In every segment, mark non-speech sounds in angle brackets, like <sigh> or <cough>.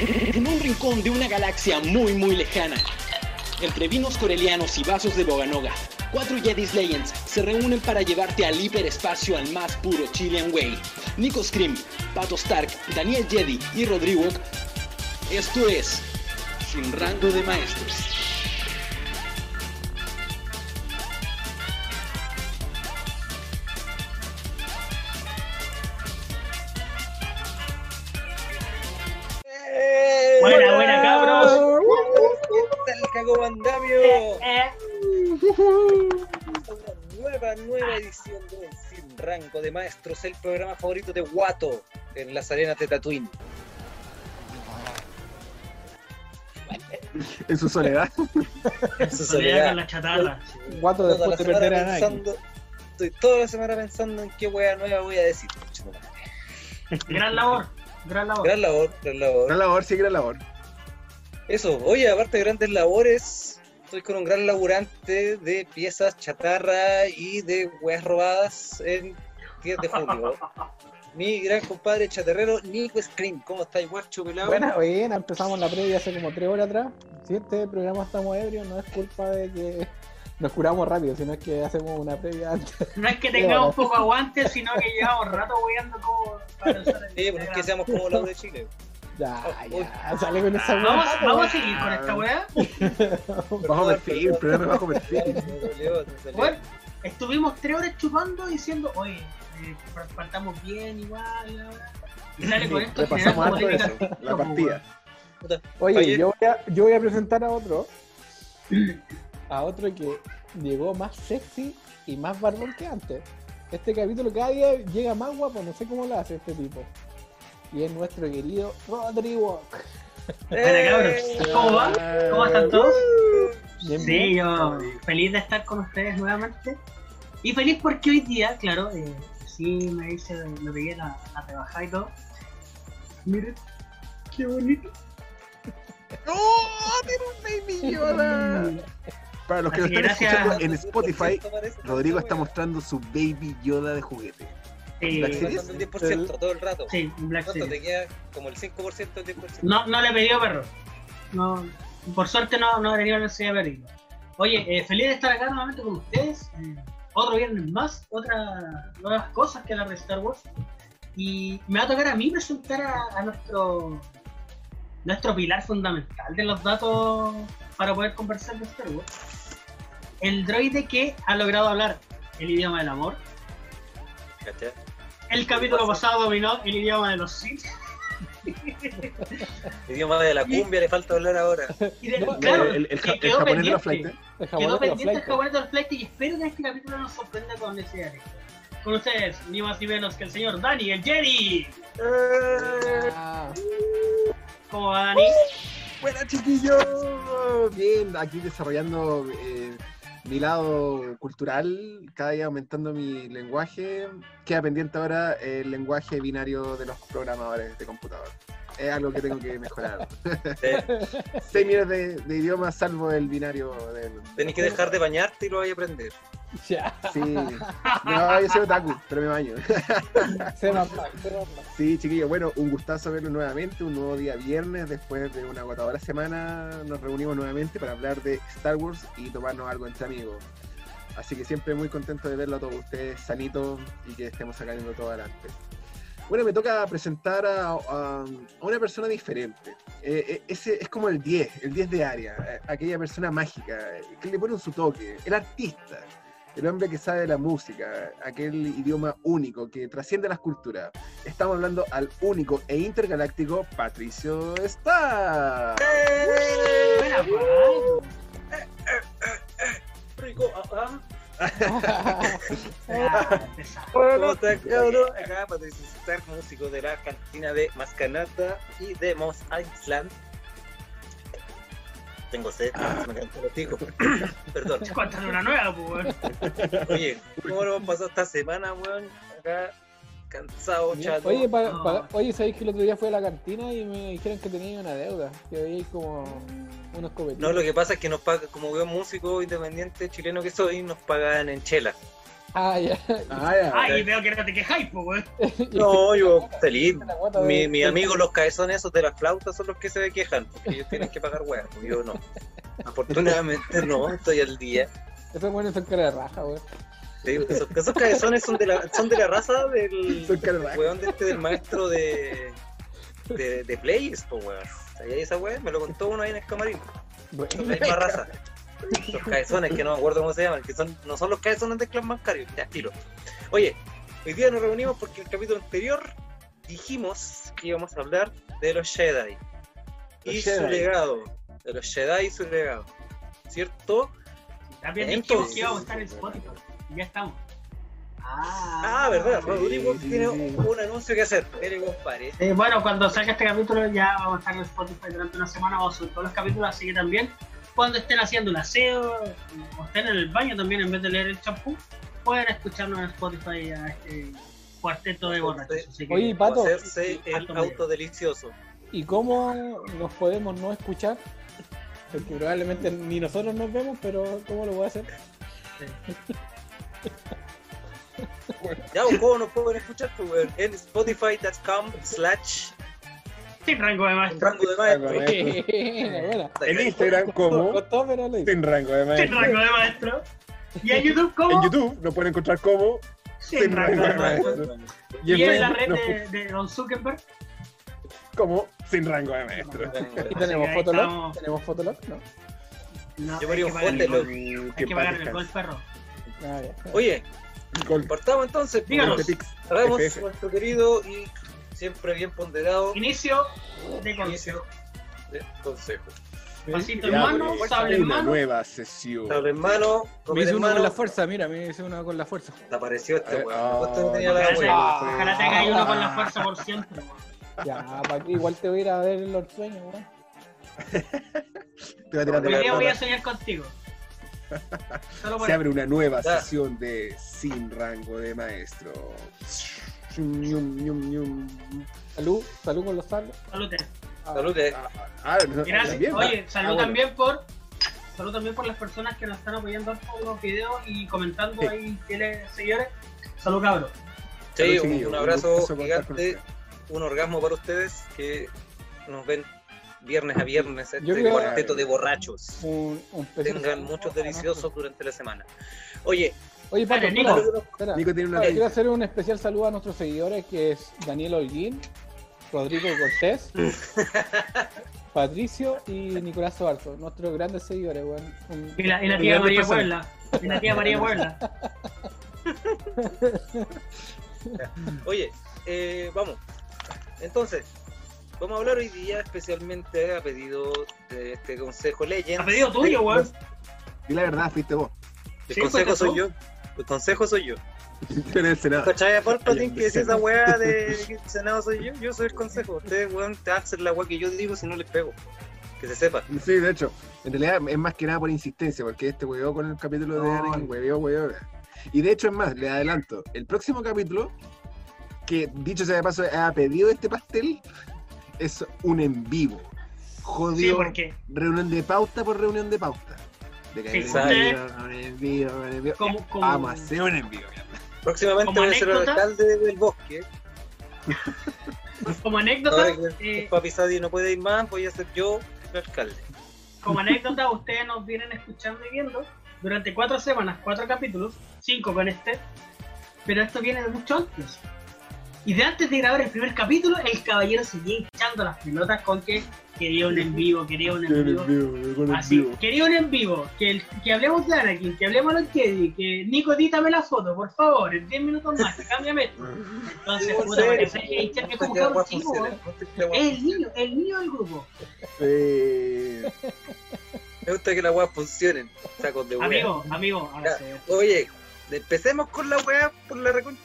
En un rincón de una galaxia muy muy lejana, entre vinos corelianos y vasos de Boganoga, cuatro Jedis Legends se reúnen para llevarte al hiperespacio al más puro Chilean Way. Nico Scream, Pato Stark, Daniel Jedi y Rodrigo. Esto es Sin Rango de Maestros. De Maestros, el programa favorito de Wato en las arenas de Tatooine. En su soledad. <laughs> en su soledad con la chatarra. Guato Toda después la de perder a pensando, estoy toda la semana pensando en qué wea nueva voy a decir. Gran labor, gran labor. Gran labor, gran labor. Gran labor, sí, gran labor. Eso, oye, aparte de grandes labores, estoy con un gran laburante de piezas chatarra y de weas robadas en 10 de julio. Mi gran compadre chatarrero Nico Scream. ¿Cómo estáis, guacho pelado? Buena, buena, empezamos la previa hace como tres horas atrás. Si este programa estamos ebrios, no es culpa de que nos curamos rápido, sino es que hacemos una previa antes. No es que tengamos poco aguante, sino que llevamos rato weando como para Sí, pues es que seamos como la de Chile. Ya, Uy. ya, sale con esa Vamos, weá, vamos a seguir con esta weá. <laughs> Bajo perfil, programa bajo perfil. <laughs> Bueno, estuvimos tres horas chupando diciendo, oye, eh, partamos bien igual. Y sale con esto Repasamos polémica eso, la partida. Oye, Oye. yo voy, a, yo voy a presentar a otro. A otro que llegó más sexy y más barbón que antes. Este capítulo cada día llega más guapo, no sé cómo lo hace este tipo. Y es nuestro querido Rodrigo. <laughs> Cabros. ¿Cómo va? ¿Cómo están todos? Bien, Sí, bien. yo feliz de estar con ustedes nuevamente. Y feliz porque hoy día, claro, eh, sí me hice, me pegué la, la rebajada y todo. Miren, qué bonito. ¡Oh! ¡Tiene un baby Yoda! <laughs> Para los que lo Así están gracias. escuchando en Spotify, <laughs> Rodrigo está mostrando su baby Yoda de juguete. Sí, Black Series. el 10% todo el rato. sí, un Black ¿Cuánto Series. te queda? Como el 5% del 10%. No, no le pidió perro. No, por suerte no, no he tenido la necesidad de pedirlo. Oye, eh, feliz de estar acá nuevamente con ustedes. Otro viernes más, otras nuevas cosas que hablar de Star Wars. Y me va a tocar a mí presentar a, a nuestro nuestro pilar fundamental de los datos para poder conversar de Star Wars. El droide que ha logrado hablar el idioma del amor. El capítulo pasado dominó el idioma de los Sith. <laughs> Idioma de la cumbia le falta hablar ahora. Y de- No, claro, el, el, el, que el quedó japonés de la pendiente. flight. El Quedó de pendiente el japonés del flight y espero que este capítulo nos sorprenda con ese directo. Con ustedes, ni más ni menos que el señor Dani, el Jedi. Ah, ¿Cómo va Dani? Buena chiquillos. Bien, aquí desarrollando eh, mi lado cultural, cada día aumentando mi lenguaje. Queda pendiente ahora el lenguaje binario de los programadores de computador. Es algo que tengo que mejorar. <laughs> Seis millones de, de idiomas salvo el binario del... Tenés que dejar de bañarte y lo vais a aprender. ya. Sí. No, yo soy otaku, pero me baño. <laughs> Se va mal, se va mal. Sí, chiquillos, bueno, un gustazo verlos nuevamente, un nuevo día viernes, después de una agotadora semana nos reunimos nuevamente para hablar de Star Wars y tomarnos algo entre amigos. Así que siempre muy contento de verlo a todos ustedes sanitos y que estemos sacando todo adelante. Bueno, me toca presentar a, a- a una persona diferente. Eh, eh, ese es como el 10, el 10 de área, eh, aquella persona mágica que le pone su toque, el artista, el hombre que sabe de la música, aquel idioma único que trasciende las culturas. Estamos hablando al único e intergaláctico Patricio Star. Rico, ah, ah. <laughs> ¿Cómo estás, cabrón? Acá Patricio Star, músico de la cantina de Mascanata y de Moss Island. Tengo sed, me cantó los hijos. Perdón. Cuéntale una nueva, weón. Oye, ¿cómo lo hemos pasado esta semana, weón? Acá, cansado, chato. Oye, pa- No. pa- oye, ¿sabéis que el otro día fui a la cantina y me dijeron que tenía una deuda? Que veía como unos. No, lo que pasa es que nos pagan, como veo músico independiente chileno que soy, nos pagan en chela. Ah, ya. Ah, ya. Ay, veo que no te quejáis, po, weón. <laughs> No, yo feliz. Mi, mi amigo los cabezones esos de las flautas son los que se quejan, porque ellos tienen que pagar weas, pues yo no. Afortunadamente no, estoy al día. Esos buenos son cara de raja, weón. Sí, esos, esos cabezones son de la, son de la raza del weón de este del maestro de, de, de Plays, po weón. ¿Sabías esa wea? Me lo contó uno ahí en el camarín. Bueno, la misma raza. Los cabezones, que no me acuerdo cómo se llaman, que son, no son los cabezones del clan bancario. Ya, tiro. Oye, hoy día nos reunimos porque en el capítulo anterior dijimos que íbamos a hablar de los Jedi y su legado. De los Jedi y su legado. ¿Cierto? También dijimos que íbamos a estar en Spotify. Y ya estamos. Ah, verdad. sí, Rodrigo sí, tiene sí. un anuncio que hacer. Compadre. Eh, bueno, cuando salga este capítulo ya vamos a estar en Spotify durante una semana, vamos a subir todos los capítulos, así que también cuando estén haciendo el aseo o estén en el baño también en vez de leer el champú, pueden escucharnos en Spotify a este cuarteto de borrachos. Así que, Oye, Pato. Hacerse el auto delicioso. ¿Y cómo nos podemos no escuchar? Porque probablemente ni nosotros nos vemos, pero ¿cómo lo voy a hacer? <laughs> <laughs> Ya, ¿o ¿cómo nos pueden escuchar? Pues, weón? En spotify.com slash sin rango de maestro. rango de maestro. En Instagram como. Sin Rango de Sin Maestro. rango de maestro. Y en YouTube como En YouTube nos pueden encontrar como sin, Sin rango de rango de maestro. y Y en la red nos de, de Don Zuckerberg, como Sin Rango de Maestro. ¿Y tenemos Fotolog? estamos. ¿Tenemos Fotolog? No. no, Yo hay que un pagar el Fotolog. gol. Hay que pagar el paz gol, descanse. perro. Ah, ya. Oye, Gol. partamos entonces. pues, Díganos. Hagamos FF. nuestro querido y siempre bien ponderado Inicio de consejo. inicio de consejo. Pasito en mano, pues, sable en Una mano. nueva sesión. Sable en mano, Me en uno con la fuerza, mira, me hice uno con la fuerza. Apareció este weón. no tenía la Ojalá, te- tenga uno con la fuerza por siempre. Ya, para que igual te voy a ir a ver los sueños, weón. <laughs> Te va a tirar de Hoy la día voy a soñar contigo. Se abre una nueva Ya. sesión de Sin Rango de Maestro. Salud, salud con los sables. salud. Ah. Ah, ah, no, Gracias. también, Oye, ah, salud bueno. también por salud también por las personas que nos están apoyando por los videos y comentando Sí. ahí fieles seguidores. Salud cabros. Sí, Salud, un, un Un abrazo con gigante, un orgasmo para ustedes que nos ven viernes a viernes, este cuarteto de borrachos. un, un Tengan muchos deliciosos durante la semana. Oye, Oye, Pato, Dale, espera, Nico. espera. Nico tiene una Oye, quiero hacer un especial saludo a nuestros seguidores, que es Daniel Holguín, Rodrigo Cortés, <laughs> Patricio y Nicolás Sobarzo, nuestros grandes seguidores, weón. Un- Y la, y la tía María. Puebla. Y la tía María Puebla. oye, eh, vamos. Entonces, vamos a hablar hoy día especialmente a pedido de este consejo Legends. A pedido tuyo, weón. Y la verdad, fuiste vos. El Sí, consejo soy tú. yo. El consejo soy yo. en el Senado. ¿Cachai? Palpatine Ay, que decía esa weá de <laughs> que el Senado soy yo, yo soy el consejo. Ustedes, weón, te hacen la weá que yo digo si no les pego. Que se sepa. Sí, de hecho, en realidad es más que nada por insistencia, porque este huevo con el capítulo de. Anakin, hueveó, hueveó. Y de hecho es más, le adelanto, el próximo capítulo, que dicho sea de paso, ha pedido este pastel, es un en vivo. Sí, Jodido, porque reunión de pauta por reunión de pauta. De que Sí, en usted- vivo, un en vivo, un en vivo. como, como, Vamos a hacer un en vivo. Próximamente voy a ser el alcalde del bosque. como Ahora anécdota, que eh, Papi Sadi no puede ir más, voy a ser yo el alcalde. como anécdota, ustedes nos vienen escuchando y viendo durante cuatro semanas, cuatro capítulos, cinco con este, pero esto viene de mucho antes. Y de antes de grabar el primer capítulo, el caballero seguía echando las pelotas con que quería un en vivo, quería un en vivo. Así, quería un en vivo, que, el- que hablemos de Anakin, que hablemos de los Jedi, que Nico, dítame la foto, por favor, en 10 minutos más, <laughs> cámbiame esto. Entonces, puta, en para que serio. se hincha, es como cabrón chico, funcione, weón. no te- que la weá- Es el niño, el niño del grupo. Eh, Me gusta que las weas funcionen. Sacos de wea. Amigo, amigo, ahora sí. Oye, empecemos con la wea por la recon.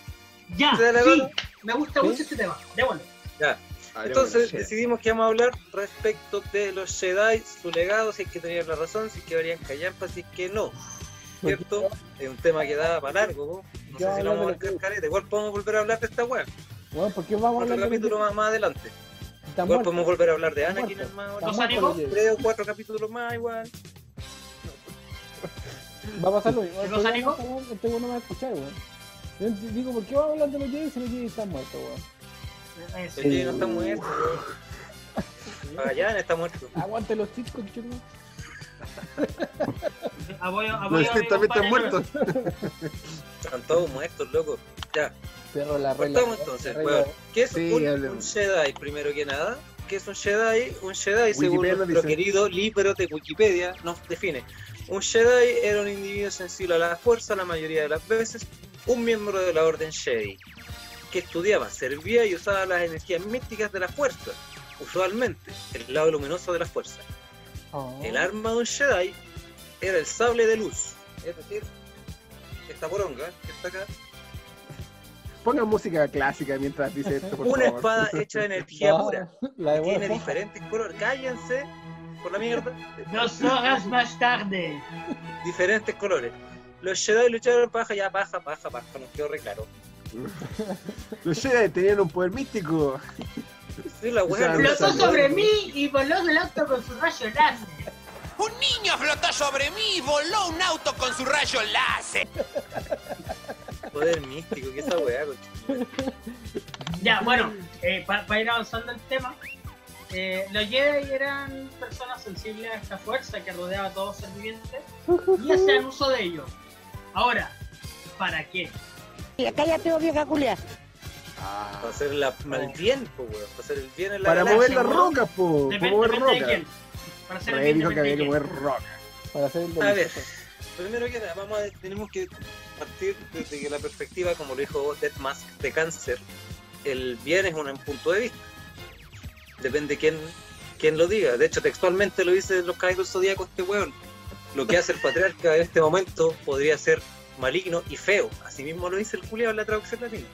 Ya, ¿Te da la sí, gana? Me gusta ¿Sí? mucho este tema, démosle. Ya. Entonces bueno, decidimos que vamos a hablar respecto de los Jedi, su legado, si es que tenían la razón, si es que deberían callampa, si es que no. ¿Cierto? Es un tema que da para largo, ¿no? No Ya sé si lo vamos a de marcar careta. Igual podemos volver a hablar de esta wea. Weón, ¿por qué vamos a Otro hablar de capítulo más, más adelante. Está Igual muerto. podemos volver a hablar de Anakin más Está ahora. ¿Los muerto animó? Tres o cuatro capítulos más igual. Va a pasar lo mismo. Está bueno, Este no me va a escuchar, weón. Yo digo, ¿por qué vamos a hablar de los Jedi si los Jedi están muertos, weón? El Jedi no está muerto. Magallanes está muerto. <laughs> Aguante los chicos, chulo. <laughs> Apoyo, Los apoyo mi Sith también están muertos. Están todos muertos, loco. Ya, Cerro la regla. entonces. weón. ¿Qué es Sí, un, un Jedi, primero que nada? ¿Qué es un Jedi? Un Jedi, según nuestro querido libro de Wikipedia, nos define. Un Jedi era un individuo sensible a la fuerza la mayoría de las veces, un miembro de la Orden Jedi, que estudiaba, servía y usaba las energías místicas de la fuerza, usualmente el lado luminoso de la fuerza. Oh. El arma de un Jedi era el sable de luz, es decir, esta poronga que está acá, Pongan música clásica mientras dice esto, por una favor. espada hecha de energía pura. La de Tiene diferentes colores. Cállense por la mierda. Dos horas más tarde. Diferentes colores. Los Jedi lucharon paja, ya paja, paja, paja. Nos quedó re claro. <laughs> Los Jedi tenían un poder místico. Sí, la no Flotó sobre mí y voló del auto con su rayo láser. Un niño flotó sobre mí y voló un auto con su rayo láser. Poder místico, que esa weá. Ya, bueno, para ir avanzando el tema, eh, los Jedi eran personas sensibles a esta fuerza que rodeaba a todo ser viviente y hacían uso de ello. Ahora, ¿para qué? Cállate, oh, vieja culia. Para hacer la, el bien, po, weón. Para hacer el bien en la Para galaxia, mover las rocas, po. Para mover depende de rocas. quién. Para hacer el Rey bien dijo que había que mover rocas. Para hacer el A ver, primero que nada, vamos a, tenemos que partir desde que la perspectiva, como lo dijo Death Mask de cáncer, el bien es un punto de vista. Depende quién, quién lo diga. De hecho, textualmente lo dice los caballeros zodíacos este weón. Lo que hace el patriarca en este momento podría ser maligno y feo. Así mismo lo dice el culiao en la traducción latina.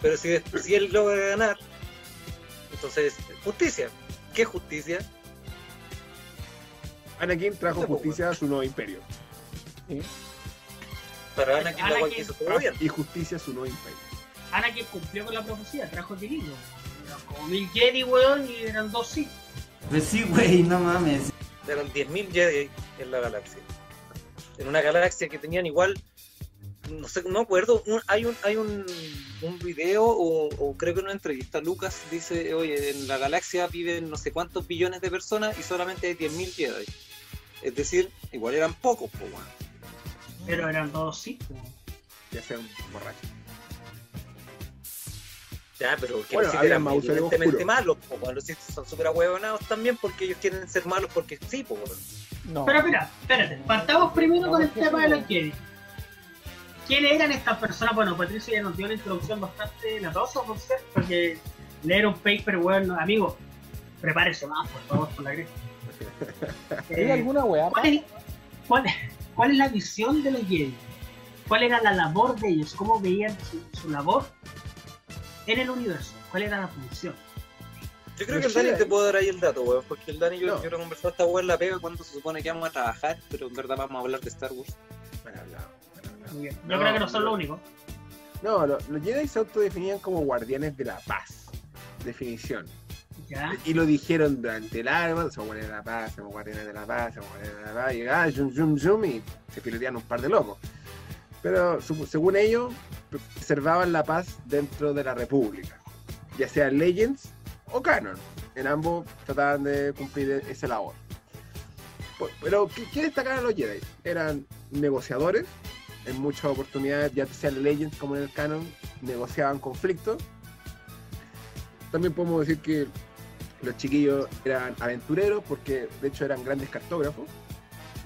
Pero si, si él logra ganar, entonces, justicia. ¿Qué justicia? Anakin trajo justicia a su nuevo imperio. Sí. Para Anakin la Anakin- cual quiso todo bien. Y justicia a su nuevo imperio. Anakin cumplió con la profecía, trajo equilibrio. Eran como mil Jedi, weón, y eran dos sí. Pues sí, güey, no mames. Eran 10.000 Jedi en la galaxia. En una galaxia que tenían igual, no sé, no me acuerdo, un- hay un hay un, un video o, o creo que en una entrevista Lucas dice, oye, en la galaxia viven no sé cuántos billones de personas y solamente hay 10.000 Jedi. Es decir, igual eran pocos, po, weón. Pero eran dos sí. Ya sea un borracho. Ya, pero que Bueno, los eran evidentemente malos, po, weón. los Sith son súper ahuevonados también porque ellos quieren ser malos porque sí, po, weón. No. Pero mira, espérate, partamos primero con el tema de los Jedi. ¿Quiénes eran estas personas? Bueno, Patricio ya nos dio una introducción bastante latosa, por cierto, porque leer un paper, weón, no- amigo, prepárese más, por favor, por la cresta. <laughs> ¿Hay Eh, alguna weá? ¿cuál, es, cuál, cuál es la visión de los Jedi? ¿Cuál era la labor de ellos? ¿Cómo veían su, su labor en el universo? ¿Cuál era la función? Yo creo que el Dani te puedo dar ahí el dato, weón, porque el Dani y yo, No. yo lo he conversado esta weón en la pega cuando se supone que vamos a trabajar, pero en verdad vamos a hablar de Star Wars. Mal hablado, mal hablado. Muy bien. Yo No, creo que no son no. los únicos. No, lo- los Jedi se autodefinían como guardianes de la paz. Definición. ¿Ya? Y lo dijeron durante el arma, somos guardianes de la paz, somos guardianes de la paz, somos guardianes de la paz, y ah, zoom, zoom, zoom, y se pilotean un par de locos. Pero según ellos, preservaban la paz dentro de la República, ya sea Legends o Canon. En ambos trataban de cumplir esa labor. Pero, ¿qué, qué los Jedi? Eran negociadores, en muchas oportunidades, ya sea en Legends como en el Canon, negociaban conflictos. También podemos decir que los chiquillos eran aventureros porque de hecho eran grandes cartógrafos.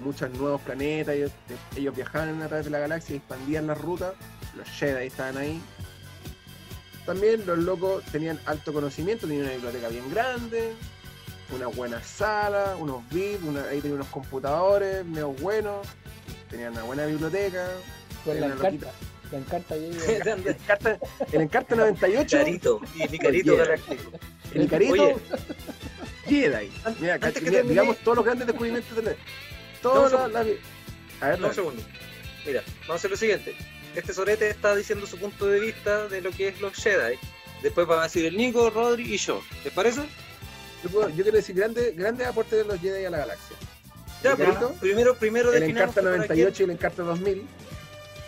Muchos nuevos planetas, ellos, ellos viajaban a través de la galaxia y expandían las rutas. Los Jedi estaban ahí. También los locos tenían alto conocimiento, tenían una biblioteca bien grande, una buena sala, unos VIP, una, ahí tenían unos computadores medio buenos, tenían una buena biblioteca. Pues la encarta. <laughs> La encarta y El Encarta, el Encarta 98, Carito, y mi carito Jedi. galáctico. el Icarito, Oye. Jedi. Mira, antes cach- que mira, termine- digamos todos los grandes descubrimientos de un la, la- A ver, No, un segundo. Mira, vamos a hacer lo siguiente. Este sorete está diciendo su punto de vista de lo que es los Jedi. Después van a decir el Nico, Rodri y yo. ¿Les parece? yo, puedo- yo quiero decir grandes grandes aportes de los Jedi a la galaxia. Ya, pero primero, primero El Encarta que para 98 y el Encarta 2000.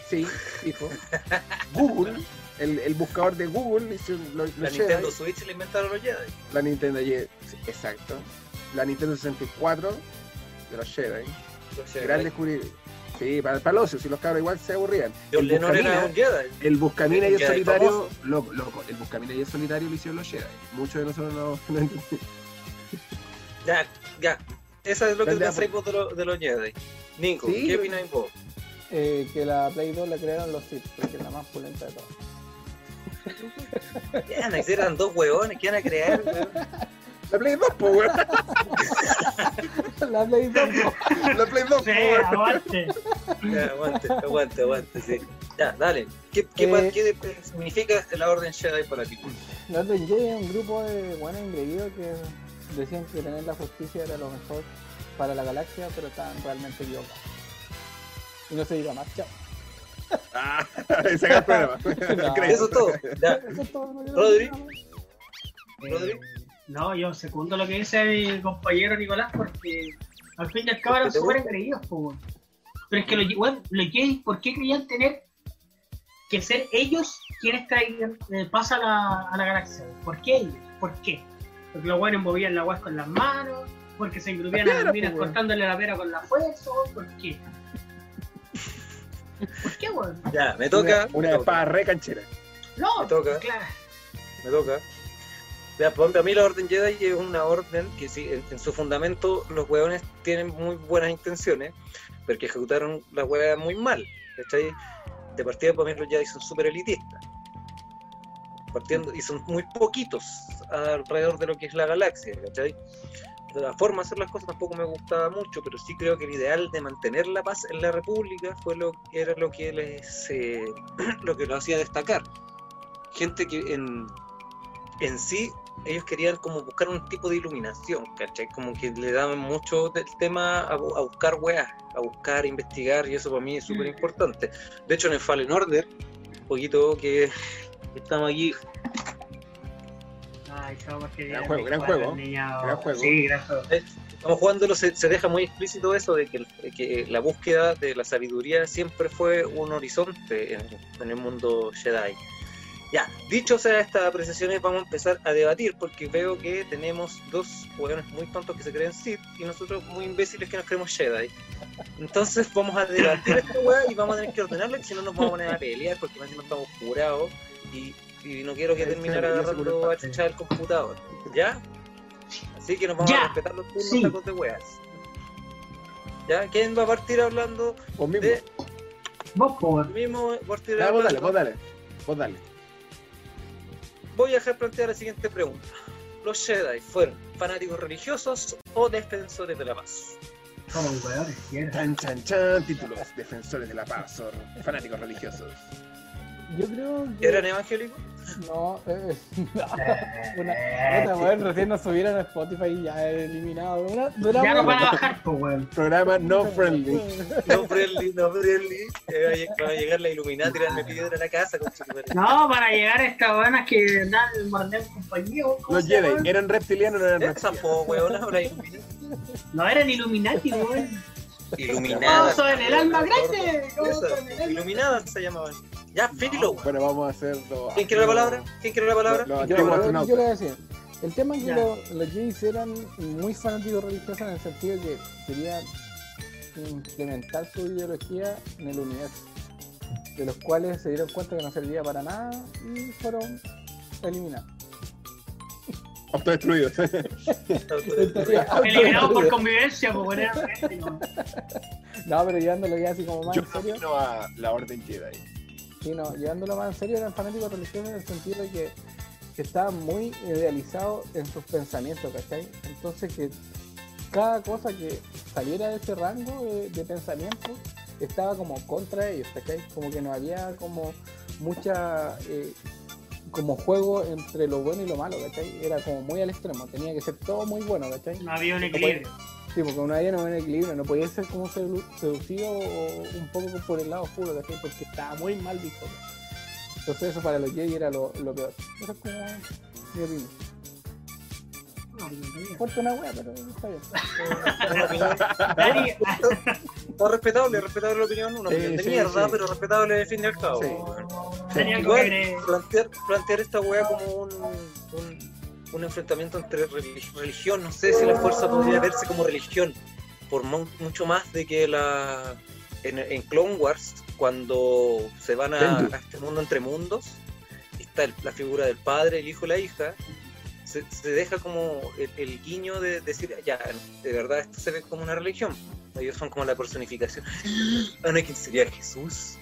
Sí, hijo. <laughs> Google, el, el buscador de Google, hizo lo, lo La Jedi. Nintendo Switch le inventaron los Jedi. La Nintendo Jedi, exacto. La Nintendo 64 de los Jedi. Gran descubrir. Sí, para, el ocio, si los cabros igual se aburrían. El Lennon era un Buscamina, Jedi. el Buscamina y el Jedi solitario, loco, loco, el Buscamina y el solitario lo hicieron los Jedi. Muchos de nosotros no, <laughs> no entendimos. Ya, ya. Esa es lo que pensáis vos de, lo- de los Jedi. Nico, Sí, ¿qué opináis vos? Eh, que la Play 2 la crearon los Sith, porque es la más pulenta de todas. Ya, van a eran dos huevones que van a crear. <laughs> La Play 2, po, weón. la Play 2, po. La Play 2, po, Sí, aguante. Ya, aguante, aguante, aguante, sí. Ya, dale. ¿Qué, qué, Eh, qué significa la Orden Jedi para ti? La Orden Jedi es un grupo de buenos engreídos que decían que tener la justicia era lo mejor para la galaxia, pero estaban realmente equivocados. Y no se diga más, chao. Ah, <laughs> se el. <laughs> No. Eso es todo. Ya, Eso es todo que Rodri. No, yo segundo lo que dice mi compañero Nicolás, porque al fin y al cabo eran ¿Te súper engreídos. Pero es que los, Jedi, ¿por qué creían tener que ser ellos quienes traigan, eh, pasa a la, a la galaxia? ¿Por qué ellos? ¿Por qué? Porque los buenos movían la weá con las manos, porque se engrupían La a las minas cortándole la pera con la fuerza, ¿por qué? ¿Por qué, weón? ya, me toca. Una, una me toca, espada re canchera. No, Me toca. claro. Me toca. Pues, para mí la Orden Jedi es una orden que sí, en, en su fundamento los hueones tienen muy buenas intenciones, pero que ejecutaron la hueá muy mal. ¿Cachai? De partida para mí los Jedi son súper elitistas. Partiendo, y son muy poquitos alrededor de lo que es la galaxia, ¿cachai? La forma de hacer las cosas tampoco me gustaba mucho, pero sí creo que el ideal de mantener la paz en la República fue lo era lo que les eh, <clears throat> lo que lo hacía destacar. Gente que en, en sí ellos querían como buscar un tipo de iluminación, ¿cachai? Como que le daban mucho del tema a, bu- a buscar weas, a buscar, investigar, y eso para mí es súper importante. De hecho, en el Fallen Order, un poquito que estamos aquí, Ay, chavos, que Gran juego, gran juego. Gran. Sí, gran juego. eh, estamos jugándolo, se, se deja muy explícito eso de que la búsqueda de la sabiduría siempre fue un horizonte en, en el mundo Jedi. Ya, dicho sea estas apreciaciones, vamos a empezar a debatir porque veo que tenemos dos hueones muy tontos que se creen Sith y nosotros muy imbéciles que nos creemos Jedi. Entonces vamos a debatir esta hueá y vamos a tener que ordenarla, que si no nos vamos a poner a pelear porque más encima estamos jurados y, y no quiero que Ahí terminar está, yo agarrando a chuchar el computador. ¿Ya? Así que nos vamos Ya. a respetar los turnos Sí. sacos de weas. ¿Ya? ¿Quién va a partir hablando Vos mismo. de Vos, po, weón. mismo? Partir Ya, vos dale, hablando- vos dale. Vos dale. Voy a dejar plantear la siguiente pregunta. ¿Los Jedi fueron fanáticos religiosos o defensores de la paz? Chan, chan, chan. Títulos. Defensores de la paz o fanáticos religiosos. Yo creo que. ¿Eran evangélicos? No, eh, <laughs> no. Eh, Una, una weón, recién nos subieron a Spotify y ya eliminado. Una, Ya no van a bajar, po, weón. Programa no friendly. No friendly, no friendly. Eh, va a llegar la Illuminati y tirarme piedra a la casa con su No, para llegar a estas buenas que dan el mordeo compañía. weón, ¿cómo Los? Jedi, ¿eran reptilianos o no eran reptilianos? weona, ahora Illuminati. No eran Illuminati, weón. Iluminadas. En el alma grande. Iluminadas se llamaban. Ya, filo. Bueno, vamos a hacerlo. ¿Quién quiere la palabra? ¿Quién quiere la palabra? Yo, yo- yo le astronautas. voy a decir. El tema es que los, los Jays eran muy fanáticos religiosos en el sentido de que querían implementar su ideología en el universo, de los cuales se dieron cuenta que no servía para nada y fueron eliminados. Autodestruidos. <laughs> Eliminados por convivencia, po, weón. eran gente, no. <laughs> No, pero llevándolo ya así como más Yo en serio. a la Orden Jedi. Sí, llevándolo más en serio eran fanáticos religiosos en el sentido de que, que estaban muy idealizados en sus pensamientos, ¿cachai? Entonces que cada cosa que saliera de ese rango de, de pensamiento estaba como contra ellos, ¿cachai? Como que no había como mucha eh, como juego entre lo bueno y lo malo, ¿cachai? Era como muy al extremo, tenía que ser todo muy bueno, ¿cachai? No había un equilibrio. Sí, porque no había no había un equilibrio, no podía ser como sedu- seducido o un poco por el lado oscuro, ¿cachai? Porque estaba muy mal visto. Entonces eso para los Jedi era lo, lo peor. Eso es como mi opinión. De. Corta una wea, pero está bien. <laughs> No, respetable, respetable la opinión, una opinión de sí, mierda, pero respetable al fin y al cabo. Igual, agregue- plantear, plantear esta weá como un, un, un enfrentamiento entre relig- religión, no sé si la fuerza podría verse como religión, por mu- mucho más de que la en, en Clone Wars, cuando se van a, este mundo entre mundos, está el- la figura del padre, el hijo y la hija, se, se deja como el, el guiño de decir, ya, de verdad esto se ve como una religión. Ellos son como la personificación. <gasps> Anakin sería Jesús.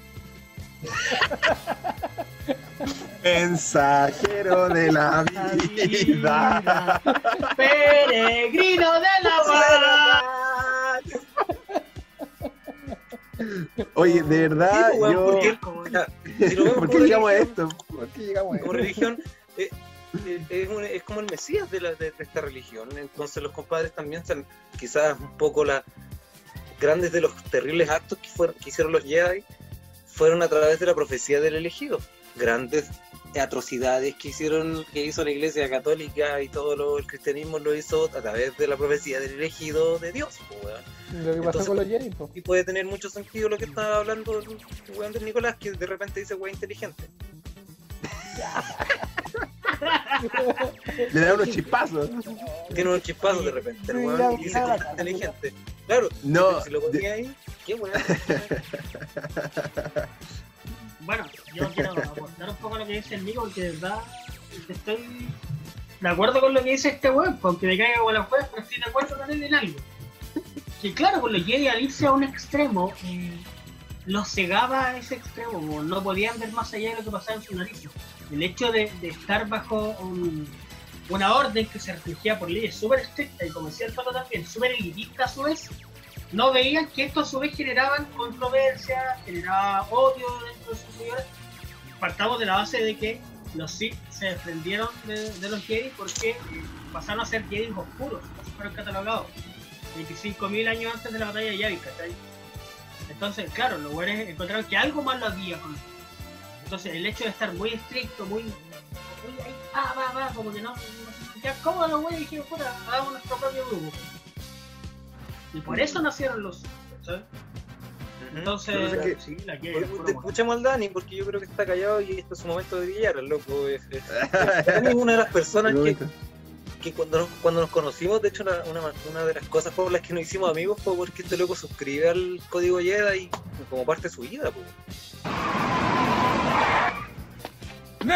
Mensajero de la vida. Peregrino de la paz. Oye, de verdad, Sí, pues, yo. Como- si lo vemos ¿Por qué llegamos a esto? ¿Por qué llegamos a como religión eh, eh, es, un- es como el mesías de, la- de- de esta religión entonces los compadres también son quizás un poco las grandes de los terribles actos que, fueron, que hicieron los Jedi fueron a través de la profecía del elegido. Grandes atrocidades que hicieron que hizo la iglesia católica y todo lo, el cristianismo lo hizo a través de la profecía del elegido de Dios weón. Lo que pasó Entonces- con los Jedi, y puede tener mucho sentido lo que estaba hablando el weón de Nicolás que de repente dice weón inteligente Le dan unos chispazos. tiene unos chispazos de repente, el weón, y dice que es inteligente. Claro, No, si lo ponía ahí, qué weón. Bueno, yo quiero aportar un poco a lo que dice el Nico, porque de verdad estoy de acuerdo con lo que dice este weón, aunque me caiga con las weas, pero estoy de acuerdo con él en algo. Que claro, con los Jedi al irse a un extremo, eh, los cegaba a ese extremo, no podían ver más allá de lo que pasaba en su nariz. El hecho de, estar bajo un- una orden que se refugiaba por leyes súper estrictas y como decía el Pato también, súper elitista a su vez, no veían que esto a su vez generaban controversia, generaba odio dentro de sus seguidores. Partamos de la base de que los Sith se desprendieron de, los Jedi porque pasaron a ser Jedi oscuros, fueron catalogados. 25.000 años antes de la batalla de Yavin, ¿cachai? Entonces, claro, los güeyes encontraron que algo más lo había con Entonces, el hecho de estar muy estricto, muy. muy ahí, va, va, va, como que no. no se sentían cómodos los güeyes dijeron, puta, hagamos nuestro propio grupo. Y por eso nacieron los. ¿cachai? Entonces, es que- sí, la que Oye, te escuchamos al Dani porque yo creo que está callado y este es su momento de brillar, el loco. Es, es- Dani es una de las personas que, que cuando, nos, cuando nos conocimos, de hecho, una, una, una de las cosas por las que nos hicimos amigos fue porque este loco suscribe al código Jedi como parte de su vida. Po.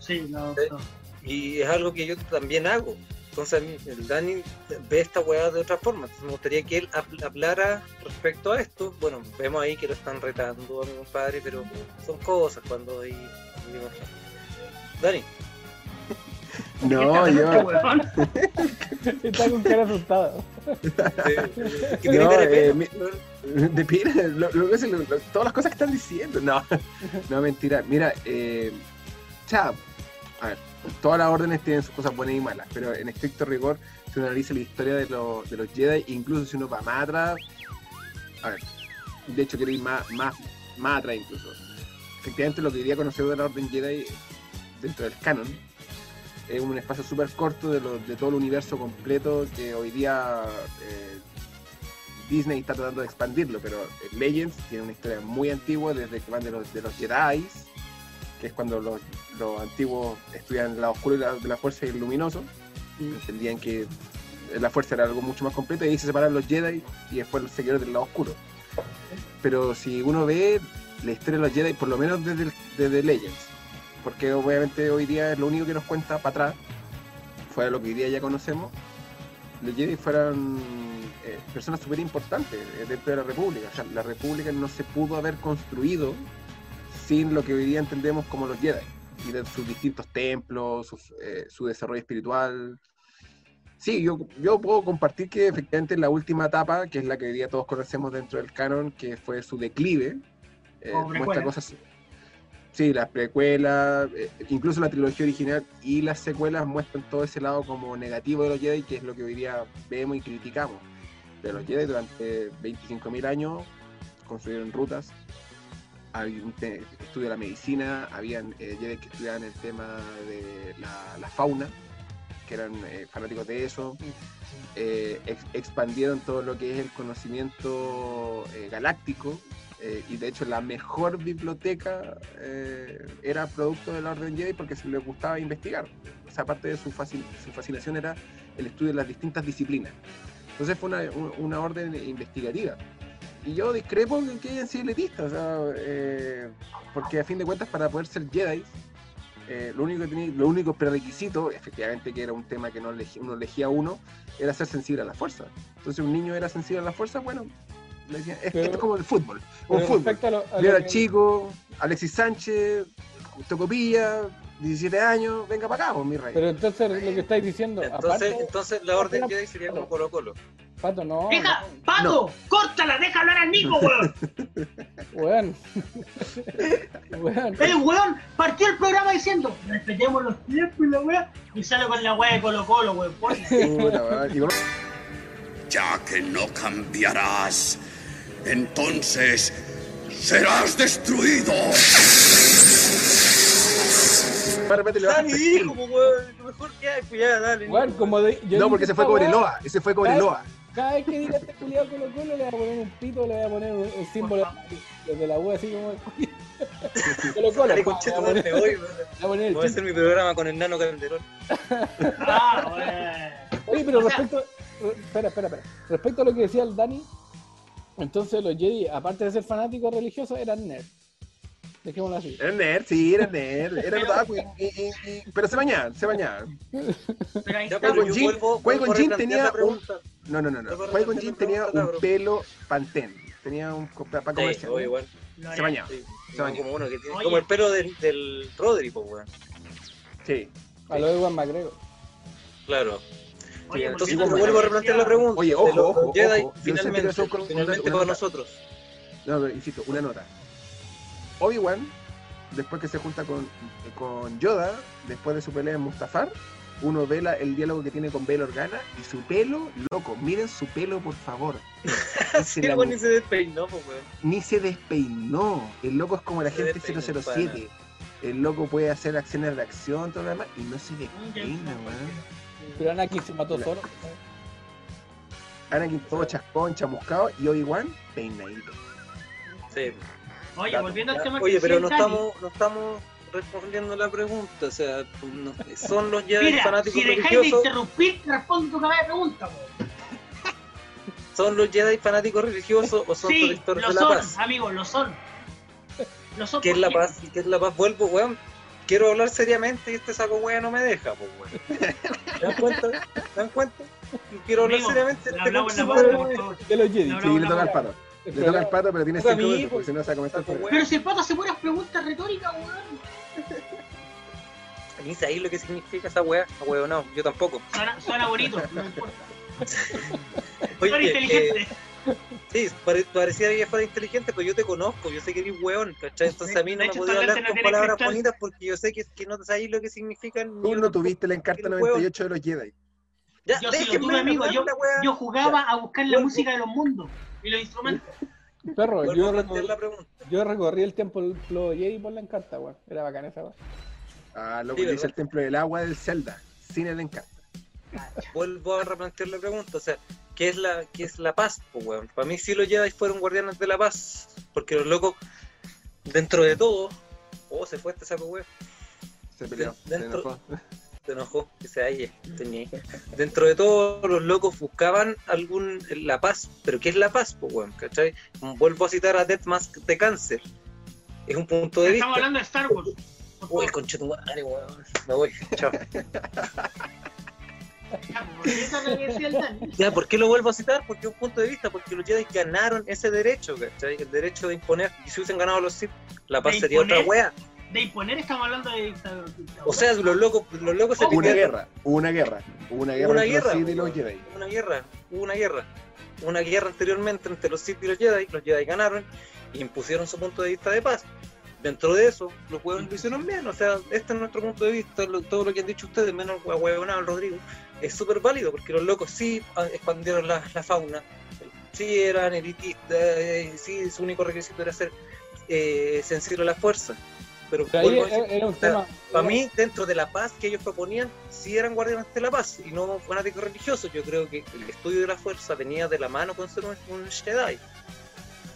Sí, no, Sí. no. Y es algo que yo también hago. Entonces, el Dani ve esta weá de otra forma. Entonces, me gustaría que él hab- hablara respecto a esto. Bueno, vemos ahí que lo están retando a mi compadre, pero son cosas cuando hay. Dani, <laughs> No, yo. <laughs> Está con cara asustado. <laughs> ¿qué tiene No, cara de eh, pelo? mi- De pira, lo- lo- lo- lo- todas las cosas que están diciendo. No, <laughs> no, mentira. Mira, eh, chao. A ver, todas las órdenes tienen sus cosas buenas y malas, pero en estricto rigor, si uno analiza la historia de, los- de los Jedi, incluso si uno va más atrás, a ver, de hecho quiero ir más, más, más atrás incluso. Efectivamente, lo que diría conocer de la Orden Jedi dentro del canon es un espacio súper corto de, lo- de todo el universo completo que hoy día eh, Disney está tratando de expandirlo, pero Legends tiene una historia muy antigua desde que van de los, de los Jedi, que es cuando los, los antiguos estudian el lado oscuro de la, la fuerza y el luminoso, entendían que la fuerza era algo mucho más completo y ahí se separan los Jedi y después los seguidores del lado oscuro. Pero si uno ve la historia de los Jedi, por lo menos desde, el- desde Legends, porque obviamente hoy día es lo único que nos cuenta para atrás, fuera de lo que hoy día ya conocemos, los Jedi fueron personas súper importantes eh, dentro de la República. O sea, la República no se pudo haber construido sin lo que hoy día entendemos como los Jedi y de sus distintos templos, sus, eh, su desarrollo espiritual. Sí, yo, yo puedo compartir que efectivamente en la última etapa, que es la que hoy día todos conocemos dentro del canon, que fue su declive, eh, muestra cosas. Sí, las precuelas, eh, incluso la trilogía original y las secuelas muestran todo ese lado como negativo de los Jedi, que es lo que hoy día vemos y criticamos. De los Jedi durante 25.000 años construyeron rutas, de la medicina, habían eh, Jedi que estudiaban el tema de la, la fauna, que eran eh, fanáticos de eso. Eh, ex- expandieron todo lo que es el conocimiento eh, galáctico. y de hecho la mejor biblioteca era producto de la Orden Jedi porque se les gustaba investigar. O sea, aparte de su, fascin- su fascinación era el estudio de las distintas disciplinas. Entonces fue una, un- una orden investigativa. Y yo discrepo en que hayan sido elitistas, o sea, eh, porque a fin de cuentas para poder ser Jedi, eh, lo único que tenía, lo único prerequisito, efectivamente que era un tema que no elegi- uno elegía uno, era ser sensible a la fuerza. Entonces un niño era sensible a la fuerza, bueno, le decían, es, Pero- es como el fútbol, un fútbol. lo, Yo era que- chico, Alexis Sánchez, Tocopilla, 17 años, venga para acá, pues, mi rey. Pero entonces lo que estáis diciendo, Entonces, aparte, entonces la orden Jedi sería como Colo Colo. Pato, no, ¡Deja! ¡Pato! ¡Córtala! ¡Deja hablar al mismo, weón! <laughs> weón. <laughs> weón. El weón partió el programa diciendo respetemos los tiempos y la weá y sale con la weá de Colo Colo, weón. Weón. <laughs> Ya que no cambiarás, entonces serás destruido. De baja Dani dijo, pues, weón, lo mejor que hay, pues ya, dale. Weón, como de, yo No, porque se fue weá, Cobreloa, ese fue Cobreloa. Cada vez que diga este culiado Colo Colo le voy a poner un pito, le voy a poner un, un símbolo desde la U así como <laughs> Colo le tu voy a poner- me voy, le voy a poner el Voy a hacer mi programa con el nano Calderón. <laughs> Ah. Oye, pero respecto. re- Espera, espera, espera. Respecto a lo que decía el Dani, entonces los Jedi, aparte de ser fanáticos religiosos, eran nerds. Dejémoslo así. Era nerd, sí, era nerd. Era otaku, y- y- y- y- pero se bañaban, se bañaban. Pero ahí Ya, está, pero Qui-Gon tenía pregunta. No, no, no, no. Qui-Gon tenía un pelo pantén. Tenía un para comercial. igual. Se bañaba. Sí, Se bañó. como uno que tiene como el pelo del, del Rodri, pues, weón. Sí. A lo de Juan McGregor. Claro. Oye, Entonces, vuelvo a replantear la pregunta. Oye, ojo, ojo, Jedi, finalmente, finalmente para nosotros. No, pero insisto, una nota. Obi-Wan, después que se junta con, con Yoda, después de su pelea en Mustafar, uno ve la- el diálogo que tiene con Bail Organa y su pelo, loco, miren su pelo, por favor. <laughs> Sí, la- ni se despeinó, pues, weón. ni se despeinó. El loco es como la Se gente despeinó, 007. El loco puede hacer acciones de acción, todo lo demás, y no se despeina, weón. Pero Anakin se mató solo. Anakin todo chascón, chamuscado, y Obi-Wan peinadito. Sí. Oye, Dato. volviendo al tema que Oye, pero el no estamos, no estamos respondiendo la pregunta. O sea, no- son los Jedi Mira, fanáticos si dejáis de religiosos. interrumpir, responde tu cabeza de pregunta, weón. ¿Son los Jedi fanáticos religiosos o son Sí, protectores de la son, paz? amigos, lo son. Lo son ¿Qué es la paz? ¿Qué es la paz? Vuelvo, weón. Quiero hablar seriamente y este saco weón no me deja, pues weón. ¿Te dan cuenta? ¿Te dan cuenta? Quiero hablar Amigo, seriamente. este hablamos en la pausa. De los Jedi. No, Sí, le toca al pato. Le toca al pato, pero tiene Toca a 5 mí, minutos, porque si no se va a comenzar el. Pero si el pato hace puras preguntas retóricas, weón. <laughs> Ni sabéis lo que significa esa weá. Esa weá no, yo tampoco. Suena, suena bonito, no importa. <laughs> Oye, Suena eh, inteligente. Sí, pare- parecía que fuera inteligente, pero yo te conozco, yo sé que eres weón, ¿cachai? Entonces a mí no De me podía hablar no con palabras cristal. bonitas porque yo sé que, que no sabéis lo que significan. ni Tú no tuviste la encarta el 98 de los Jedi. Ya, Yo sí lo tuve, amigo. Yo, jugaba a buscar la música de los mundos y los instrumentos. <laughs> Perro, Vuelvo yo, a plantear recor- la pregunta. yo recorrí el templo Jedi por la encarta, weón. Era bacán esa weón. Ah, Sí, le hice ¿verdad? el templo del agua del Zelda, sin el encarta. Vuelvo a replantear la pregunta, o sea, ¿qué es la, qué es la paz, po, weón? Para mí sí los Jedi fueron guardianes de la paz, porque los locos, dentro de todo, oh, se fue este saco, weón. Se peleó, se Dentro- enojó. Se enojó, que se haya, tenía. Dentro de todo, los locos buscaban algún la paz, pero ¿qué es la paz, weón? ¿Cachai? Vuelvo a citar a Death Mask de Cáncer. Es un punto de vista. Estamos hablando de Star Wars. Uy, conchetumare, weón. Me voy, chao. Ya, ¿por qué lo vuelvo a citar? Porque un punto de vista, porque los Jedi ganaron ese derecho, ¿cachai? El derecho de imponer. Y si hubiesen ganado los Sith, la paz ¿De sería otra wea. De imponer estamos hablando de dictadura. O sea, los locos, los locos se Hubo Hubo una guerra, hubo una guerra, hubo una guerra una entre los guerra, Sith y los. Jedi. Hubo una guerra, hubo una guerra. Una guerra anteriormente entre los Sith y los Jedi, los Jedi ganaron e impusieron su punto de vista de paz. Dentro de eso, los huevos lo hicieron bien, o sea, este es nuestro punto de vista, lo- todo lo que han dicho ustedes, menos el huevonado el Rodrigo, es súper válido, porque los locos sí ah, expandieron la, la fauna, sí eran elitistas, eh, sí su único requisito era ser eh, sensible a la fuerza. Pero, ahí era, un tema. para mí, dentro de la paz que ellos proponían, sí eran guardianes de la paz y no fanáticos religiosos. Yo creo que el estudio de la fuerza venía de la mano con ser un, un Jedi.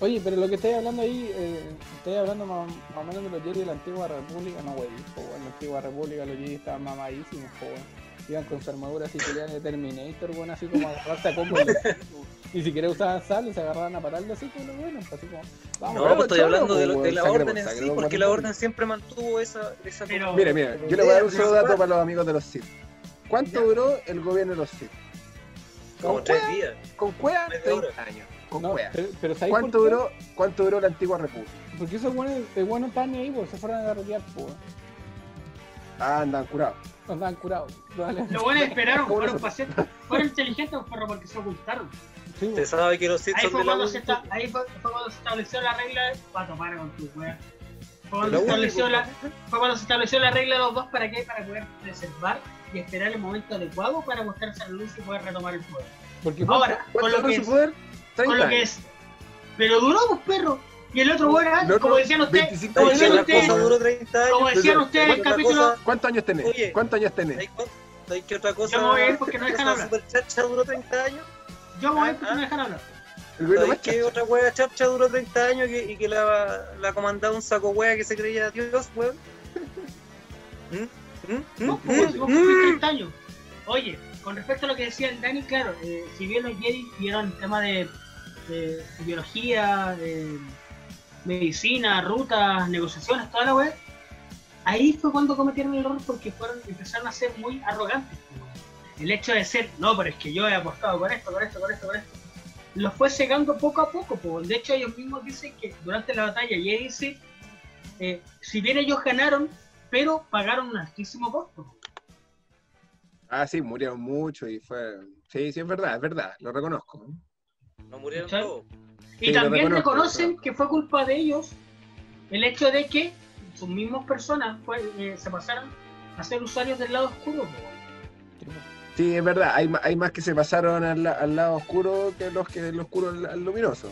Oye, pero lo que estáis hablando ahí, eh, estáis hablando más, más o menos de los Jedi de la antigua república, no güey, en la antigua república los Jedi estaban mamadísimos. Iban con su armadura así peleaban de Terminator, weón, así como agarrarse a combo. Ni siquiera usaban sal y se agarraban a patarle así los buenos, así como, vamos, No, pues estoy cholo, hablando de, pues, lo- de la orden en sí, porque la orden siempre mantuvo esa... esa Pero- Mire, mire, yo le voy a dar un solo dato para los amigos de los Sith. ¿Cuánto duró el gobierno de los Sith? como tres días. con Media 30 hora. años. Con No, cueva. pero, pero ¿sabéis ¿Cuánto duró, ¿Cuánto duró la antigua república? Porque esos buenos, el bueno estaban ahí, pues se fueron a derrotear, pues. Ah, andan curados. No estaban curados. Dale. Los buenos esperaron, ¿Cómo fueron pacientes, fueron inteligentes, pero porque se ocultaron. Sí, Se sabe que los Ahí fue, de cuando se esta- ahí fue, fue cuando se estableció la regla de para tomar con tu wea. Fue cuando, La se estableció la, fue cuando se estableció la regla de los dos para qué, para poder preservar y esperar el momento adecuado para mostrarse a la luz y poder retomar el poder. Porque Ahora, con ¿Cuánto lo que su es, poder? con 30 lo que años. es. Pero duró, pues perro. Y el otro weón, El otro, como decían ustedes, 25 como decían ustedes, cosa duró 30 años. como decían ustedes en el capítulo, cosa- ¿Cuántos años tenés? Oye. ¿Cuántos años tenés? ¿Sabes cuál- sabes qué otra cosa? Yo me voy a ir porque no dejan hablar. super chacha duró 30 años. yo me voy a ir Ah, porque no me dejan hablar. ¿Sabes chacha. otra wea chacha duró 30 años y que, y que la, la comandaba un saco wea que se creía Dios, weón? ¿Mm? ¿Mm? No, ¿Mm? pues, ¿Mm? vos cumplís 30 años. Oye, con respecto a lo que decía el Dani, claro, eh, si bien los Jedi vieron el tema de, de- de biología, de medicina, rutas, negociaciones, toda la web, ahí fue cuando cometieron el error porque fueron, empezaron a ser muy arrogantes. El hecho de ser, no, pero es que yo he apostado con esto, con esto, con esto, con esto, los fue cegando poco a poco. po. De hecho, ellos mismos dicen que durante la batalla Jedi dice, eh, si bien ellos ganaron, pero pagaron un altísimo costo. Ah, sí, murieron mucho y fue. Sí, sí, es verdad, es verdad, lo reconozco. No murieron todos. Y también reconocen que fue culpa de ellos el hecho de que sus mismas personas fue- eh, se pasaron a ser usuarios del lado oscuro. Sí, es verdad, hay, hay más que se pasaron al, al lado oscuro que los que del oscuro al, al luminoso.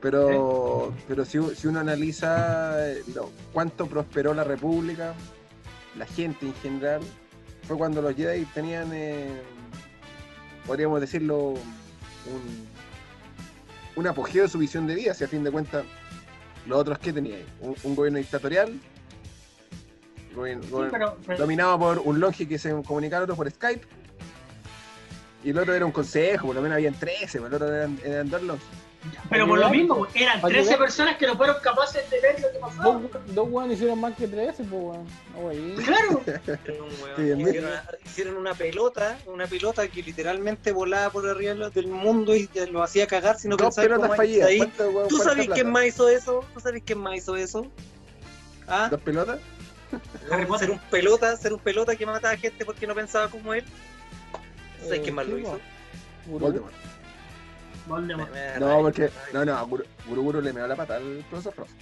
Pero, pero si, uno analiza eh, cuánto prosperó la República, la gente en general, fue cuando los Jedi tenían, eh, podríamos decirlo, un, un apogeo de su visión de vida, si a fin de cuentas, los otros que tenían, un, un gobierno dictatorial, gobierno- Sí, gobierno- pero, pero- dominado por un longe que se comunicaba otro por Skype. Y el otro era un consejo, por lo menos habían 13, por el otro eran, eran dos longes. Pero por lo mismo, eran Para 13 ayudar. personas que no fueron capaces de ver lo que pasaba. Dos, weones hicieron más que 13, pues weón. Claro, <laughs> Hicieron, weón, una pelota, una pelota que literalmente volaba por arriba del mundo y lo hacía cagar si no Dos pensaba pelotas cómo fallidas. ahí. ¿Cuánto, weón, ¿Tú sabes quién más hizo eso? ¿Tú sabes quién más hizo eso? ¿Ah? ¿Dos pelotas? Ser un pelota, ser un pelota que mataba gente porque no pensaba como él. ¿Sabes Eh, quién más lo hizo? Voldemort. Voldemort. No, porque. No, no, Guru Guru, Guru le meó la pata al profesor Frost.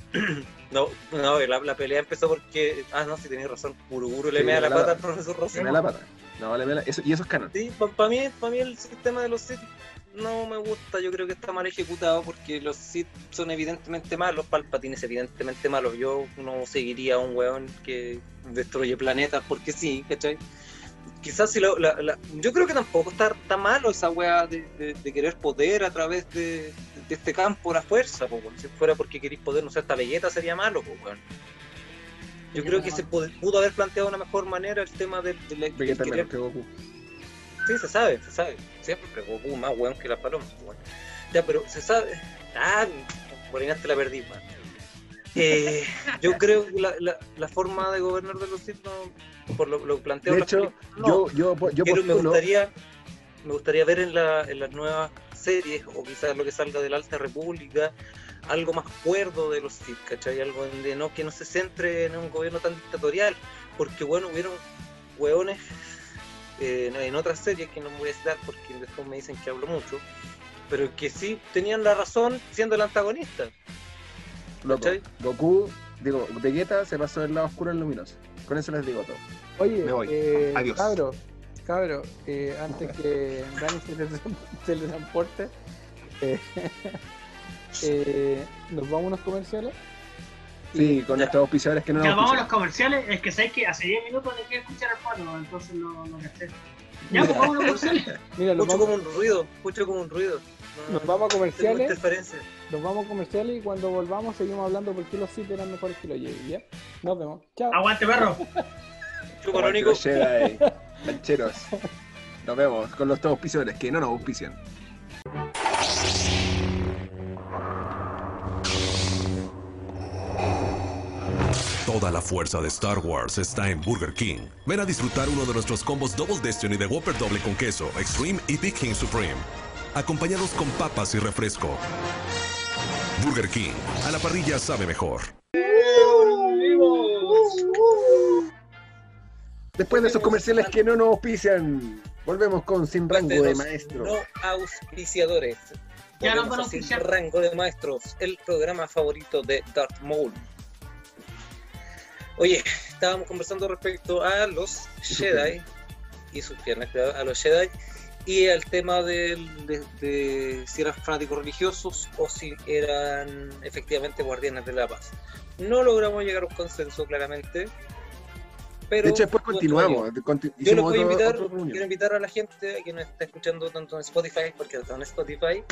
No, no, la, la pelea empezó porque. Ah, no, sí tenías razón. Uruguru le Sí, mea la la- pata al profesor Rossi. Le meó la pata. No, le meó la... Eso, y eso es canon. Sí, para mí, pa mí el sistema de los Sith no me gusta, yo creo que está mal ejecutado porque los Sith son evidentemente malos, Palpatine es evidentemente malo, yo no seguiría a un weón que destruye planetas porque sí, ¿cachai? Quizás si la, la- la- yo creo que tampoco está tan malo esa weá de, de- de querer poder a través de, de este campo la fuerza, po, si fuera porque queréis poder, no sé, esta belleta sería malo, po, weón. Yo creo que se pudo, pudo haber planteado de una mejor manera el tema del de, la- Vegeta querer que Goku. Sí, se sabe, se sabe. Siempre Goku más weón que la paloma. weón. Ya, pero se sabe. Ah, Molinaste la perdí, man. Eh, yo creo que la, la, la forma de gobernar de los Sith no, por lo, lo planteado De hecho, no. yo, yo, yo Pero me gustaría, me gustaría ver en, la, en las nuevas series, o quizás lo que salga de la Alta República, algo más cuerdo de los Sith, ¿cachai? Algo donde no, que no se centre en un gobierno tan dictatorial, porque bueno, hubieron hueones eh, en otras series que no me voy a citar porque después me dicen que hablo mucho, pero que sí tenían la razón siendo el antagonista. Loco. Goku, digo, Vegeta se pasó del lado oscuro al luminoso. Con eso les digo todo. Oye, Me voy. eh, Adiós. cabro, cabro, eh, antes que Dani se le, se le transporte, eh, <laughs> eh, nos vamos a unos comerciales. Sí, con nuestros auspiciadores que no Ya nos vamos a los comerciales. Es que sabéis que hace 10 minutos de que escuchar el pato, entonces no, no caché. Ya, pues vamos a los comerciales. <laughs> Mira, nos Escucho vamos, como un ruido, escucho como un ruido. No, nos vamos a tengo comerciales. Nos vamos a comerciales y cuando volvamos seguimos hablando por qué los Sith eran mejores que los Jedi, ¿ya? Nos vemos. Chao. Aguante, perro. Chupa, Aguante Nico. los Jedi, lancheros. Nos vemos con los dos auspiciadores que no nos auspician. Toda la fuerza de Star Wars está en Burger King. Ven a disfrutar uno de nuestros combos Double Destiny de Whopper doble con queso, Extreme y Big King Supreme, acompañados con papas y refresco. Burger King, a la parrilla sabe mejor. Después de esos comerciales que no nos auspician, volvemos con Sin Rango de los Maestro. No auspiciadores. Ya nos Volvemos van a Sin. Rango de Maestros, el programa favorito de Darth Maul. Oye, estábamos conversando respecto a los Jedi y sus piernas, a los Jedi y al tema del- de, de si eran fanáticos religiosos o si eran efectivamente guardianes de la paz. No logramos llegar a un consenso claramente, pero De hecho, después continuamos. conti- yo les voy a invitar, quiero invitar a la gente a que nos está escuchando tanto en Spotify, porque está en Spotify,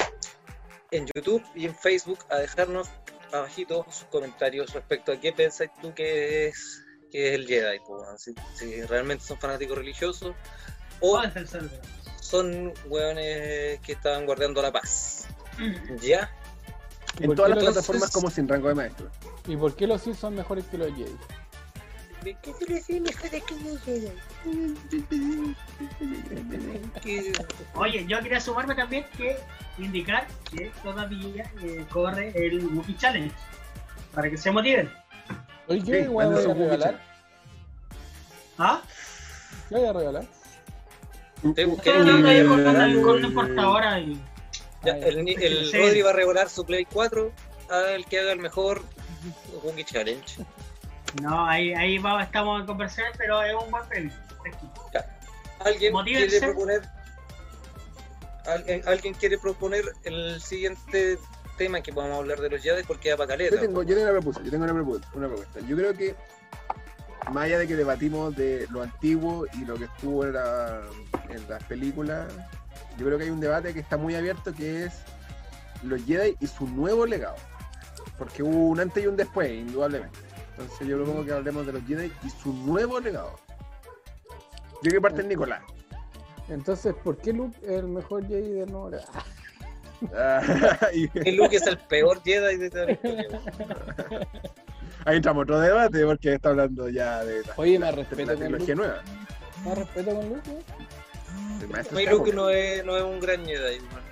en YouTube y en Facebook, a dejarnos abajito sus comentarios respecto a qué pensáis tú que es, que es el Jedi, weón. si, si realmente son fanáticos religiosos o ¿Cuál es el? Son hueones que estaban guardando la paz. ¿Ya? ¿Y En todas las los- plataformas como Sin Rango de Maestro. ¿Y por qué los Sith son mejores que los Jedi? ¿De qué te decís mejor de que no Jedi? Oye, yo quería sumarme también que indicar que todavía eh, corre el Wookiee Challenge. Para que se motiven. Oye, ¿qué Sí, voy a regalar? ¿Ah? ¿Qué voy a regalar? Estoy que- hablando ahí con, con, con una importadora y. Ya, el, el Sí. Rodri va a regalar su Play 4 al que haga el mejor Wookiee Challenge. No, ahí, ahí va, estamos en conversación, pero es un buen premio. ¿Alguien quiere proponer ¿Alguien, alguien quiere proponer el siguiente tema que podamos hablar de los Jedi? Porque va para caleta. Yo tengo, yo tengo una propuesta, yo tengo una propuesta, una propuesta. Yo creo que, más allá de que debatimos de lo antiguo y lo que estuvo en, la- en las películas, yo creo que hay un debate que está muy abierto que es los Jedi y su nuevo legado. Porque hubo un antes y un después, indudablemente. Entonces yo propongo que hablemos de los Jedi y su nuevo legado. Yo que parte el Nicolás. Entonces, ¿por qué Luke es el mejor Jedi de nuevo? Ah, <laughs> y Luke es el peor Jedi de toda la historia. <laughs> ahí entramos otro debate porque está hablando ya de la, Oye, me de respeto la con tecnología Luke. nueva. ¿Me respeto con Luke? eh? El maestro Mi Luke no es, no es un gran Jedi. man.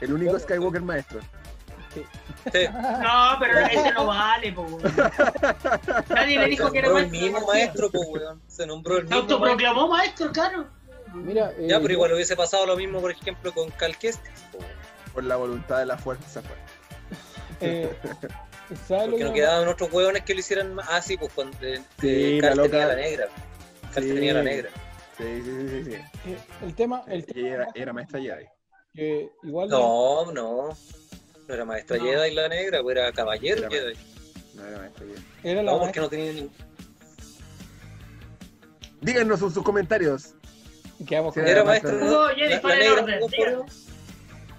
El único Skywalker maestro. Sí. No, pero ese no vale, po. weón. Nadie le dijo Se que era nombró el maestro. mismo maestro, po, weón. Se nombró el Se mismo maestro. autoproclamó maestro, claro. Mira, eh, Ya, pero igual hubiese pasado lo mismo, por ejemplo, con Cal Kestis, po, weón. Por la voluntad de la fuerza. pues. eh, ¿sabes <laughs> lo Porque que no quedaban otros hueones que lo hicieran más. Ah, sí, pues cuando eh, Sí, la loca. tenía la negra. Cal Sí. tenía la negra. Sí, sí, sí, sí. sí. eh, el tema, el tema era, era maestra Jedi. que igual No, no. No era maestra No. Jedi la negra, pues era caballero Era Jedi. No era maestra Jedi. era la No, porque no tenía ni... Díganos en sus comentarios. quedamos con Era Era maestra. maestra- la, Jedi la para el negra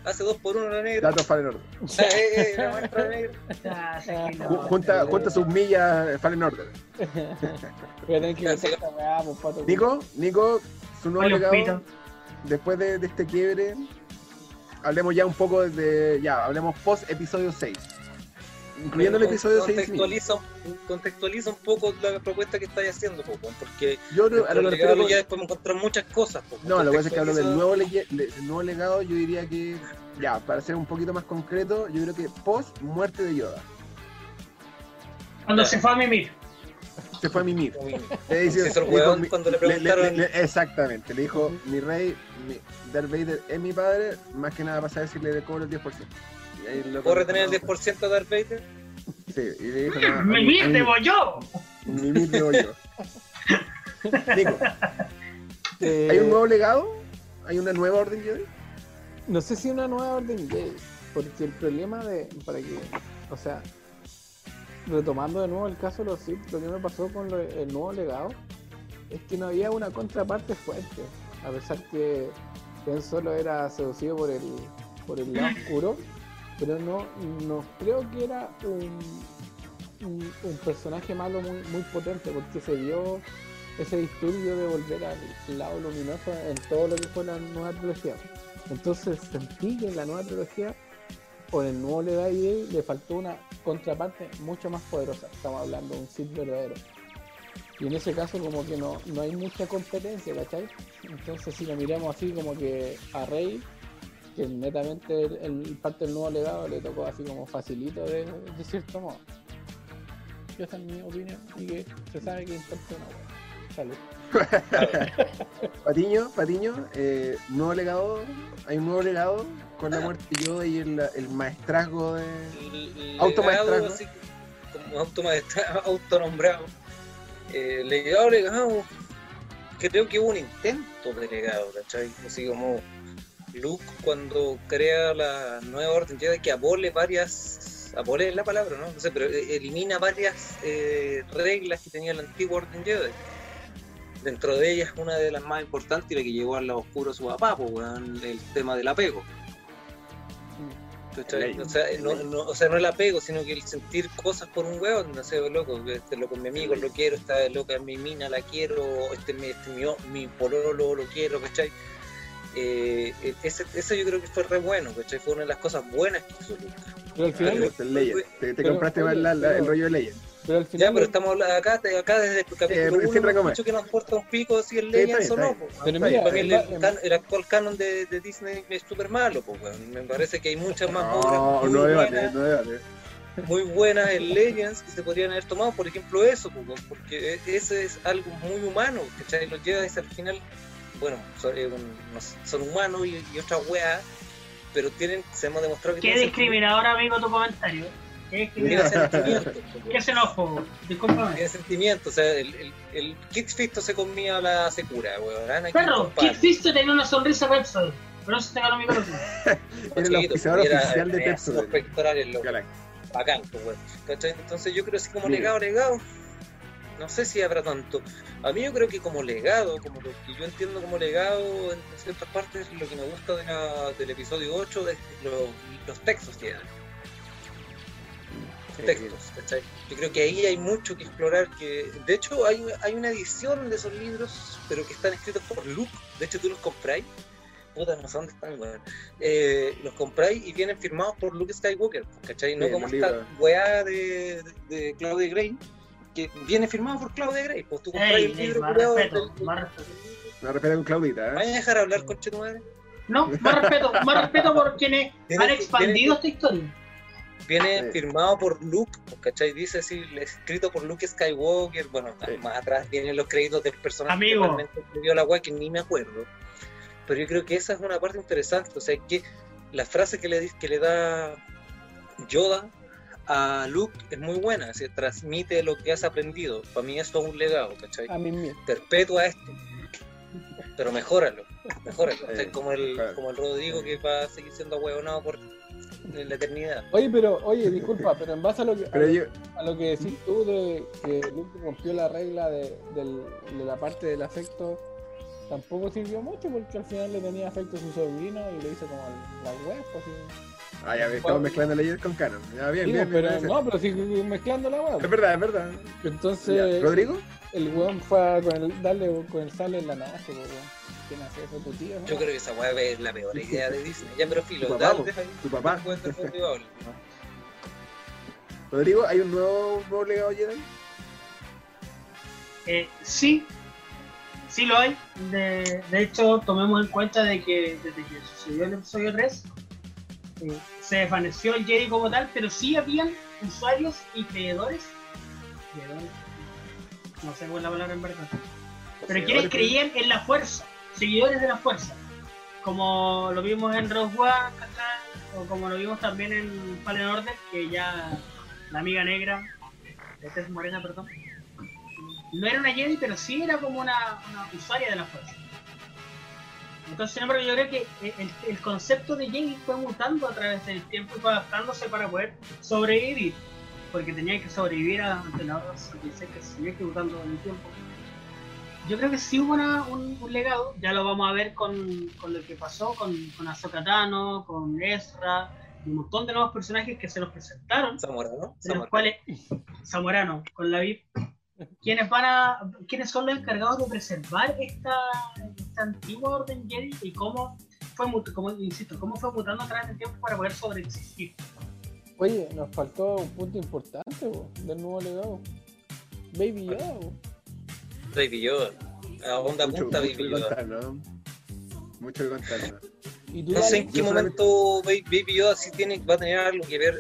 Hace dos por uno la negra. Datos Fallen Order. <laughs> Eh, eh, la maestra negra. Ah, sí, aquí no. Ju- Junta, junta sus millas eh, Fallen Order. Voy a tener que siga. esta weá, pues, pato. Nico, Nico, su nuevo Oye, legado. pito. Después de, de este quiebre, hablemos ya un poco de. Ya, hablemos post episodio 6. Incluyendo el episodio 6. contextualiza, contextualiza un poco la propuesta que estáis haciendo, porque Yo creo- a lo legado ya podemos encontrar muchas cosas. po, No, lo que pasa es que hablo del nuevo, leye- le- del nuevo legado. Yo diría que, ya, para ser un poquito más concreto, yo creo que post muerte de Yoda. Cuando se fue a mimir. Se fue a mimir. Le dice- dijo, cuando le le- le- preguntaron. le- exactamente, le dijo, mi rey, mi, Darth Vader es mi padre, más que nada para saber si le cobro el 10%. Loco ¿Puedo retener el no, 10% de Darth Vader? Sí, y le dijo, no, ¡Mimir a mí- debo yo! Mimir debo yo. Nico, Eh, ¿hay un nuevo legado? ¿Hay una nueva orden Jedi? No sé si una nueva orden Jedi, porque el problema de. para que. O sea. retomando de nuevo el caso de los Sith, lo que me pasó con lo- el nuevo legado es que no había una contraparte fuerte. A pesar que Ben Solo era seducido por el, por el lado oscuro, pero no, no creo que era un, un, personaje malo muy, muy potente porque se vio ese disturbio de volver al lado luminoso en todo lo que fue la nueva trilogía. Entonces sentí que en la nueva trilogía o en el nuevo Legacy le faltó una contraparte mucho más poderosa. Estamos hablando de un Sith verdadero. Y en ese caso como que no, no hay mucha competencia, ¿cachai? Entonces si lo miramos así como que a Rey, que netamente el, el parte del nuevo legado le tocó así como facilito de, de cierto modo. Yo esa es mi opinión y que se sabe que importa una. Salud. <laughs> Patiño, Patiño, eh, nuevo legado, hay un nuevo legado con la muerte de Yoda y el, el maestrazgo de... Automaestrazgo. legado, así como automaestra- autonombrado. Eh, legado, legado. Creo que hubo un intento de legado, ¿cachai? Así como Luke cuando crea la nueva orden Jedi que abole varias. Abole es la palabra, ¿no? No sé, pero eh, elimina varias eh, reglas que tenía la antigua orden Jedi. Dentro de ellas, una de las más importantes y la que llevó al lado oscuro su papá, pues, el tema del apego. O sea, no, no- o sea, no el apego, sino que el sentir cosas por un weón, no sé, loco, este loco es mi amigo, lo quiero, esta loca es mi mina, la quiero, este, es mi, este es mi, mi pololo, lo quiero, ¿cachai? Eh, e- ese, ese yo creo que fue re bueno, ¿cachai? Fue una de las cosas buenas que hizo Luke. Pero al Ah, final, el Legend. Te, te pero, compraste más la- la- pero- el rollo de Legend. pero al Ya, final pero estamos hablando acá, acá desde el capítulo Eh, 1 sin recomendar. mucho que nos importa un pico si el Legends o no. Pero Para mira, mí el, en- can- el actual canon de, de Disney es súper malo, pues, weón. Me parece que hay muchas más No, obras muy no debate, buenas. no debate. muy buenas en Legends que se podrían haber tomado, por ejemplo, eso, pues, porque e- ese es algo muy humano, ¿cachai? Los Jedi al final, bueno, son, eh, son humanos y, y otras weas, pero tienen, se hemos demostrado que Qué tienen discriminador, amigo, tu comentario. Qué <laughs> pues, ¿Qué se enojo? Discúlpame. Tiene sentimientos, o sea, el, el, el Kid Fisto se comía a la secura, weón. Perro. Kid Fisto tenía una sonrisa Pepsi. Pero eso te ganó mi corazón. Era el oficial de pectorales, loco. Bacán, pues, weón. Entonces yo creo así como legado, legado, no sé si habrá tanto. A mí yo creo que como legado, como lo que yo entiendo como legado en ciertas partes, lo que me gusta de la- del episodio 8 es lo- los textos que dan. Sí, Textos, ¿cachai? Yo creo que ahí hay mucho que explorar. que De hecho, hay, hay una edición de esos libros, pero que están escritos por Luke. De hecho, tú los compráis. Puta, no sé dónde están, weón. Eh, los compráis y vienen firmados por Luke Skywalker, ¿cachai? No Sí, como esta weá de, de, de Claudia Gray, que viene firmado por Claudia Gray. Pues tú compras el libro más respeto, del- más respeto. No respeta con Claudita, ¿Me ¿eh? vas a dejar hablar, conche tu madre? No, más respeto, más respeto por quienes Tiene- han expandido esta historia. Viene Sí. firmado por Luke, pues, ¿cachai? Dice así, escrito por Luke Skywalker. Bueno, Sí. más atrás vienen los créditos del personaje Amigo. que realmente escribió la weá, que ni me acuerdo. Pero yo creo que esa es una parte interesante. O sea, que la frase que le, que le da Yoda a Luke es muy buena. Se transmite lo que has aprendido. Para mí esto es un legado, ¿cachai? a mí mismo. Perpetúa esto. Pero mejóralo, mejóralo. Sí, como, el, claro. como el Rodrigo que va a seguir siendo huevonado por la eternidad. Oye, pero, oye, disculpa, pero en base a lo que, a Pero lo- yo, a lo que decís tú de que Luke rompió la regla de, del- de la parte del afecto, tampoco sirvió mucho porque al final le tenía afecto a su sobrino y le hizo como la web, pues sí. Ah, ya, estamos mezclando Legend con Canon. Ya, bien, Digo, bien, pero bien, no, pero sí mezclando la web. Es verdad, es verdad. Entonces, Ya, ¿Rodrigo? el weón fue a con el, darle con el sable en la nave, pues, weón. ¿Quién hace eso? ¿Tu tío? no? Yo creo que esa weá es la peor idea de Disney. Ya, pero filo, Tu papá, dale, tu papá. <laughs> Rodrigo, ¿hay un nuevo, nuevo legado Jedi? Eh, sí, sí lo hay. De, de hecho, tomemos en cuenta de que desde que sucedió el episodio 3, eh, se desvaneció el Jedi como tal, pero sí habían usuarios y creadores, No sé cuál es la palabra en verdad. Pero quienes creían en la fuerza, seguidores de la fuerza. Como lo vimos en Rogue One, o como lo vimos también en Fallen Order, que ya la amiga negra, esta es morena, perdón, no era una Jedi, pero sí era como una, una usuaria de la fuerza. Entonces, embargo, yo creo que el, el concepto de Jedi fue mutando a través del tiempo y fue adaptándose para poder sobrevivir. porque tenía que sobrevivir a ante la Orden 66 que se seguía ejecutando en el tiempo. Yo creo que sí hubo una- un, un legado, ya lo vamos a ver con, con lo que pasó con, con Ahsoka Tano, con Ezra, un montón de nuevos personajes que se nos presentaron Zamora, ¿no? de los cuales Zamorano con la VIP quienes van a quienes son los encargados de preservar esta, esta antigua orden Jedi y cómo fue mut- como insisto cómo fue mutando a través del tiempo para poder sobreexistir Oye, nos faltó un punto importante po, del nuevo legado. Baby Yoda. Baby Yoda. A onda Mucho, punta mucho Baby Yoda. contar, ¿no? Mucho que contar, ¿no? No sé en qué momento Ba- Baby Yoda sí tiene, va a tener algo que ver,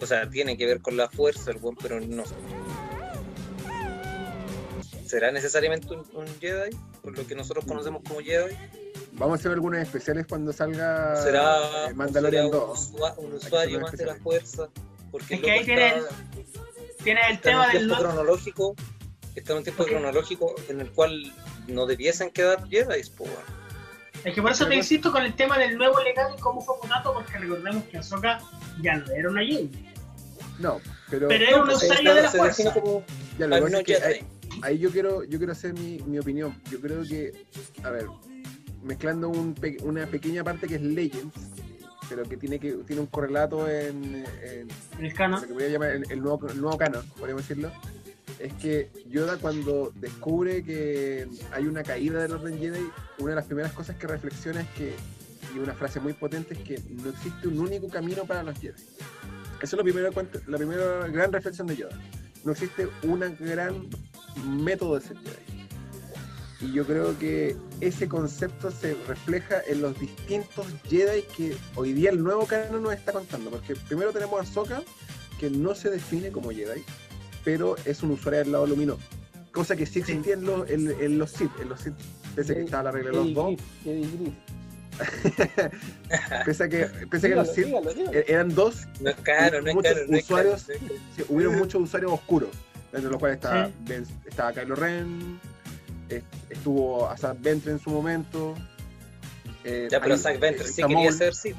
o sea, tiene que ver con la fuerza, el buen, pero no. ¿Será necesariamente un, un Jedi? Por lo que nosotros conocemos como Jedi. Vamos a hacer algunos especiales cuando salga ¿Será, eh, Mandalorian será un, 2. usua- un usuario más de la fuerza? Porque Es el que ahí tiene está, tiene el está en tema un del tiempo no- cronológico, está en un tiempo Ok. cronológico en el cual no debiesen quedar Jedi, weón. es que por eso te Pero- insisto con el tema del nuevo legado y cómo fue mutando porque recordemos que Ahsoka ya no era una Jedi No, pero, pero era un Pues, usuario de la fuerza como ya, lo que al pasa no es que Jedi. Ahí, yo quiero yo quiero hacer mi, mi opinión. Yo creo que, a ver, mezclando un una pequeña parte que es Legends, pero que tiene que tiene un correlato en, en el canon lo que voy a llamar el, el nuevo, el nuevo canon, podríamos decirlo, es que Yoda cuando descubre que hay una caída del orden Jedi, una de las primeras cosas que reflexiona es que, y una frase muy potente, es que no existe un único camino para los Jedi. Eso es lo primero, la primera gran reflexión de Yoda. No existe un gran método de ser Jedi. Y yo creo que ese concepto se refleja en los distintos Jedi que hoy día el nuevo canon nos está contando. Porque primero tenemos a Ahsoka, que no se define como Jedi, pero es un usuario del lado luminoso. Cosa que sí existía en, los, en, en los Sith. En los Sith, a que estaba la regla de los dos. <laughs> pese a que, pese a que los Dígalo, Sith dígalo, dígalo. e- eran dos, No es caro, no es Muchos caro, no es caro. usuarios- sí, hubieron muchos usuarios oscuros, entre los cuales estaba, Sí. Ben- estaba Kylo Ren, est- estuvo Asad Ventre en su momento. eh, Ya, pero ahí, Zack Ventre eh, sí Maul, quería ser Sith.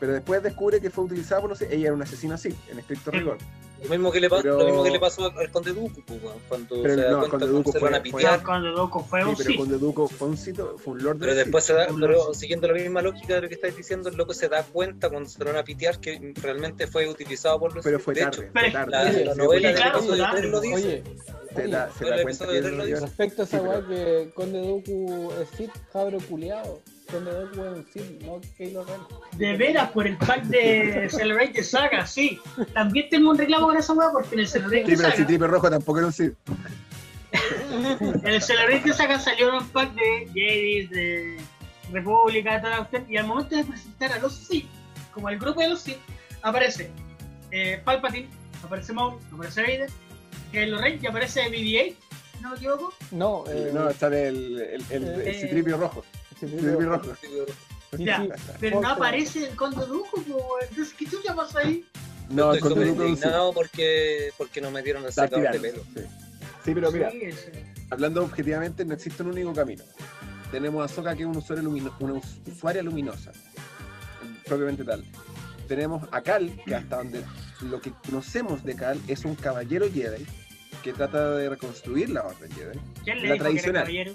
Pero después descubre que fue utilizada por no sé, ella era una asesina así, en estricto Sí. rigor. Lo mismo que le, pa- Pero- lo mismo que le pasó al, Conde po, weón, cuando Pero se da no, cuenta Conde Dooku se van a fue- fue- pitear. cuando Dooku fue Sí, un pero Sith. cuando Duco fue un sitio, fue un Lord Pero después se da, pero siguiendo la misma lógica de lo que estáis diciendo, el loco se da cuenta cuando se van a pitear que realmente fue utilizado por los Pero fue De tarde, hecho, fue pero- tarde. la, Sí, novela del claro, episodio claro. 3 lo dice. Oye, se da, se da cuenta que dice. respecto a esa Sí, weá pero- que Conde Dooku es Sith, cabro culiado. Conde Dooku es un Sith, no Kylo Ren. De veras, por el pack de Celebrate Saga, sí. También tengo un reclamo con esa weá porque en el Celebrate Sí, the pero el Saga, Citripe Rojo tampoco era un Sith. <laughs> en el Celebrate Saga salió un pack de Jedis, de República, toda la cuestión, y al momento de presentar a los Sith, como el grupo de los Sith, aparece eh, Palpatine, aparece Maul, aparece Vader, Kylo Ren y aparece BB-8, si no me equivoco. No, eh, No, sale el, el, el, el Eh, Citripio Rojo. Citripio Citripio Rojo. Ya, Pero no aparece el Conde weón. entonces, ¿qué chucha pasa ahí? No, el Conde Sith. indignado porque, porque no metieron el Está secador de pelo. Sí. Sí, pero mira, Sí, hablando objetivamente, no existe un único camino. Tenemos a Soka, que es un usuario lumino- una us- usuaria luminosa, propiamente tal. Tenemos a Cal, que hasta donde lo que conocemos de Cal es un caballero Jedi que trata de reconstruir la Orden Jedi. ¿Quién le La dijo que era tradicional. caballero?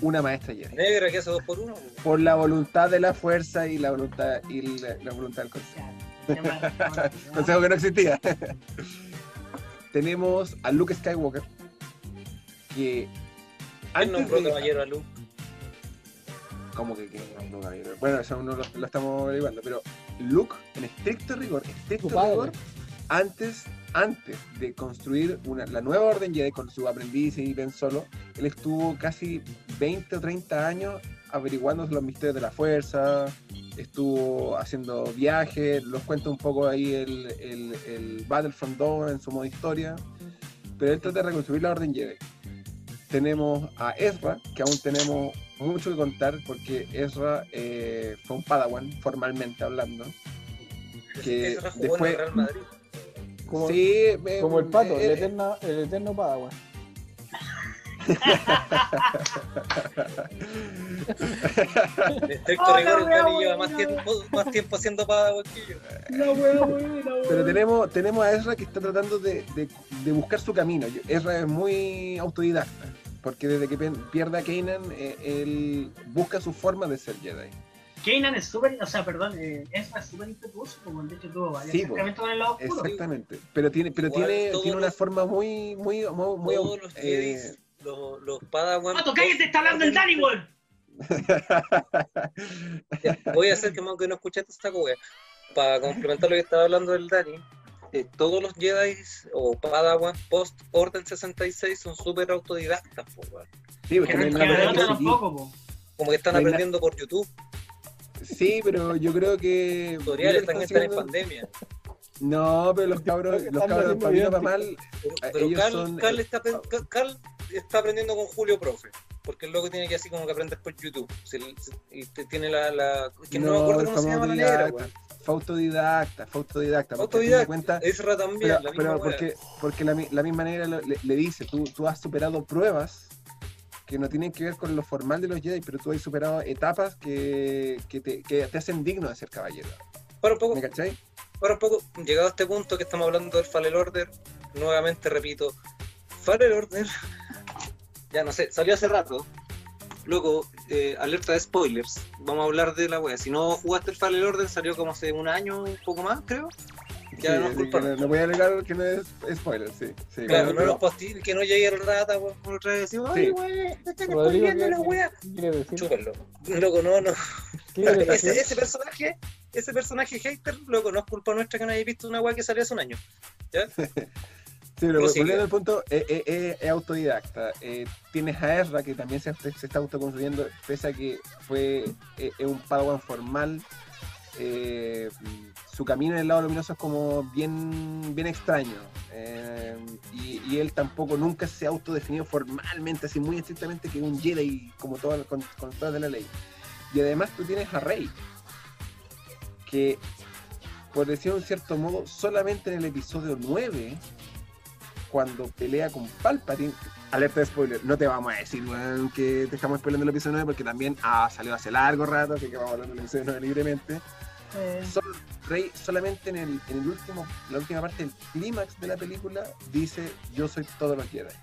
Una maestra Jedi. Negra que hace dos por uno. Por la voluntad de la fuerza y la voluntad, y la, la voluntad del consejo. <laughs> Consejo que no existía. <laughs> Tenemos a Luke Skywalker, que ¿Quién nombró de- caballero a Luke? ¿Cómo que quién nombró caballero? Bueno, eso aún no lo, lo estamos averiguando, pero Luke, en estricto rigor, estricto rigor, antes, antes de construir una, la nueva Orden Jedi con su aprendiz y Ben Solo, él estuvo casi 20 o 30 años averiguando los misterios de la fuerza, estuvo haciendo viajes, los cuenta un poco ahí el, el, el Battlefront 2 en su modo historia, pero él trata de reconstruir la Orden Jedi. Tenemos a Ezra, que aún tenemos mucho que contar porque Ezra eh, fue un Padawan, formalmente hablando. Que Ezra jugó en después- el Real Madrid. Como, sí, eh, como el pato, eh, el, eh, eterno, el eterno Padawan. Estricto Oh, rigor, Dani lleva más tiempo, más tiempo haciendo Padawan que yo. La wea buena, Pero tenemos, tenemos a Ezra que está tratando de, de- de buscar su camino. Ezra es muy autodidacta, porque desde que pierde a Kanan, eh, él busca su forma de ser Jedi. Kanan es súper, o sea, perdón, eh, Ezra es súper impetuoso, como de hecho tuvo varios Sí, con el lado oscuro. Exactamente. Pero tiene, pero Igual tiene, tiene una los- forma muy, muy, muy, muy Todos los eh, Jedis, los, los Padawan. ¡Pato, cállate! ¡Está hablando el Danny, weón! Ya, <laughs> Voy a hacer que más que no escuchaste esta wea. Para complementar lo que estaba hablando del Dani, eh, todos los Jedi o Padawan post Orden 66 son súper autodidactas, po, weón. sí, porque Que no hay nada que. Como que están No aprendiendo por YouTube. Sí, pero yo creo que. Tutoriales están, que están en pandemia. No, pero los cabros, los cabros haciendo para bien o para videos mal, Pero, son, eh, está, Cal está aprendiendo con Julio Profe. Porque el loco tiene que así como que aprender por YouTube. Si el- si- y tiene la. la que no, me acuerdo cómo se llama la negra. Fue autodidacta, fue autodidacta. porque a fin de Autodidacta. cuentas- Ezra también, pero, la misma pero wea. porque, porque la, mi- la misma manera lo- le, le dice, tú, tú has superado pruebas que no tienen que ver con lo formal de los Jedi, pero tú has superado etapas que, que, te, que te hacen digno de ser caballero. Para un poco, ¿Me cachai? Ahora un poco, llegado a este punto que estamos hablando del Fallen Order, nuevamente repito, Fallen Order, <laughs> ya no sé, salió hace rato. Luego, eh, alerta de spoilers. Vamos a hablar de la wea. Si no jugaste el Fallen Order, salió como hace un año, un poco más, creo. Ya Sí, no culpa. que no, no voy a alegar que no es spoiler, sí. sí Claro, no nos postí, que no llegue el rata por por otra vez decimos, ay, wey, te están spoileando la ¿qué- wea. Chúpenlo. Loco, no, no. ¿Qué quieres Ese, ese personaje, ese personaje hater, loco, no es culpa nuestra que no hayáis visto una wea que salió hace un año. <laughs> Sí, pero volviendo al punto, eh, eh, eh, es autodidacta. Eh, tienes a Ezra que también se, se está autoconstruyendo, pese a que fue eh, un Padawan formal. Eh, su camino en el lado luminoso es como bien, bien extraño. eh, y, él tampoco nunca se ha autodefinido formalmente, así muy estrictamente, que un Jedi como todo, con, todas de la ley. Y además tú tienes a Rey, que por decirlo de un cierto modo, solamente en el episodio 9, cuando pelea con Palpatine, alerta de spoiler, no te vamos a decir, weón, que te estamos spoilando el episodio 9 porque también ah, salió hace largo rato, así que vamos a hablar del episodio 9 libremente. Sol- Rey solamente en el, en el último, la última parte del clímax de la película dice yo soy todos los Jedi.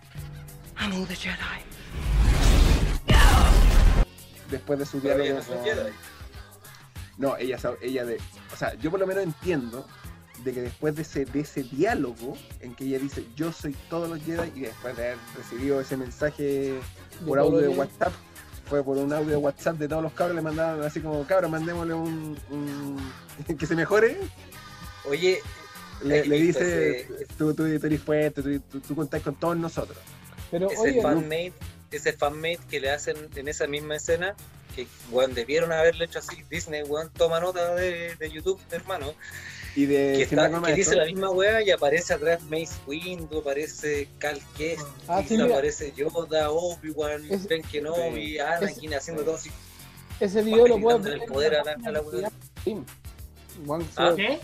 Después de su diálogo ella no Jedi. No, ella, ella de. O sea, yo por lo menos entiendo de que después de ese, de ese diálogo en que ella dice yo soy todos los Jedi y después de haber recibido ese mensaje por audio de Jedi. WhatsApp, fue por un audio de WhatsApp de todos los cabros, le mandaron así como cabros, mandémosle un, un- <laughs> que se mejore. Oye, Le, dice, ese- tú, tú, tú eres fuerte, tú, tú, tú contás con todos nosotros. Pero ese oye, fanmate, ese fanmate que le hacen en esa misma escena, que weón, debieron haberle hecho así, Disney, weón, toma nota de, de YouTube, hermano, Y de que, está- dice la misma weá y aparece atrás Mace Windu, aparece Cal Kestis, Ah, sí, aparece Yoda, Obi-Wan, Ben Kenobi, Anakin haciendo todo así. ese video lo puedes quitándole ver el poder en a la- a la Scream. Ah, ¿Qué?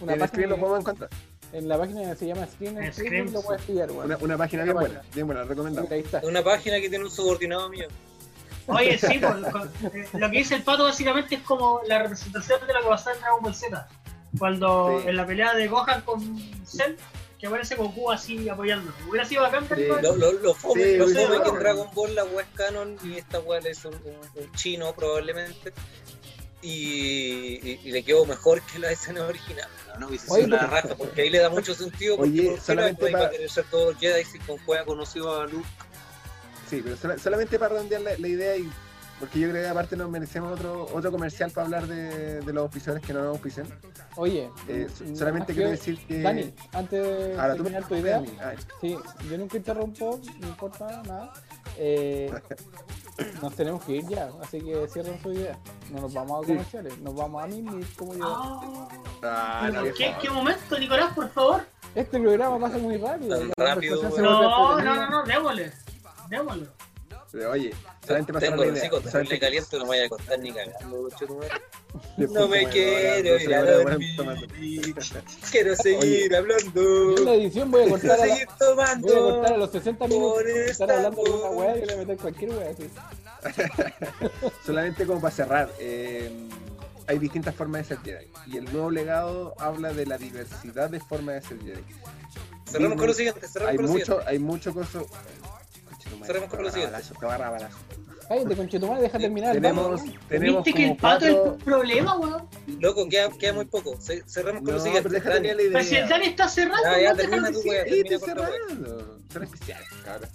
Una página lo podemos encontrar. en la página que se llama Scream, Facebook lo sí. puedes pillar, weón. Una, una página bien buena, bien buena, está. Una página que tiene un subordinado mío. Oye, sí, con- eh, lo que dice el pato básicamente es como la representación de lo que pasó en Dragon Ball Z. Cuando Sí. en la pelea de Gohan con Cell, que aparece Goku así apoyando. Hubiera sido bacán Sí, Lo, lo, lo fome, Sí, lo fome sí, que en Dragon Ball la weá es canon y esta weá es un, un- un chino probablemente. Y, y- y le quedó mejor que la escena original. No, hubiese sido Oye, una raja, porque ahí le da mucho sentido. Porque Oye, ¿por qué solamente no iba pa- a querer ser todos Jedi si con juega conocido a Luke? Sí, pero sola- solamente para redondear la, la idea y porque yo creo que aparte nos merecemos otro otro comercial para hablar de, de los oficiadores que no nos auspician. Oye, Eh, so- mm, solamente yo- quiero decir que Dani, antes de ahora tú me terminar tu idea. Ah, sí, yo nunca interrumpo, no importa nada. Eh, <laughs> nos tenemos que ir ya, así que cierren su idea. No nos vamos a Sí. comerciales, nos vamos a mí como yo. Ah, ah, ¿pero no, ¿Qué, viejo. ¿Qué momento, Nicolás, por favor? Este programa pasa muy rápido. Rápido, No, no, no, no, démosle. Démosle. Pero oye, solamente para Tengo hacer los una hijos idea. terrible caliente, no me vaya a contar ni cagando, conchetumare. Después No me como quiero ir a dormir. Quiero seguir Yo en hablando. la edición voy a cortar a, la- Seguir voy a cortar a tomando. los 60 minutos Por estar esta hablando de una weá y le voy a meter cualquier weá así. <laughs> Solamente como para cerrar, eh, hay distintas formas de ser Jedi. Y el nuevo legado habla de la diversidad de formas de ser Jedi. Cerramos con lo siguiente, cerramos Hay con lo mucho, siguiente. hay mucho. Cerramos con lo siguiente. Te va a balazo. Cállate, conchetumare, deja terminar. Tenemos, ¿Viste que el pato es el problema, weón? Loco, queda, queda muy poco. Ce- Cerramos con No, lo siguiente. pero déjate Dani, la idea. Pero si el Dani está cerrando, Ya, ya, no termina tu. Sí, termina cerrando. Son especiales, cabrón.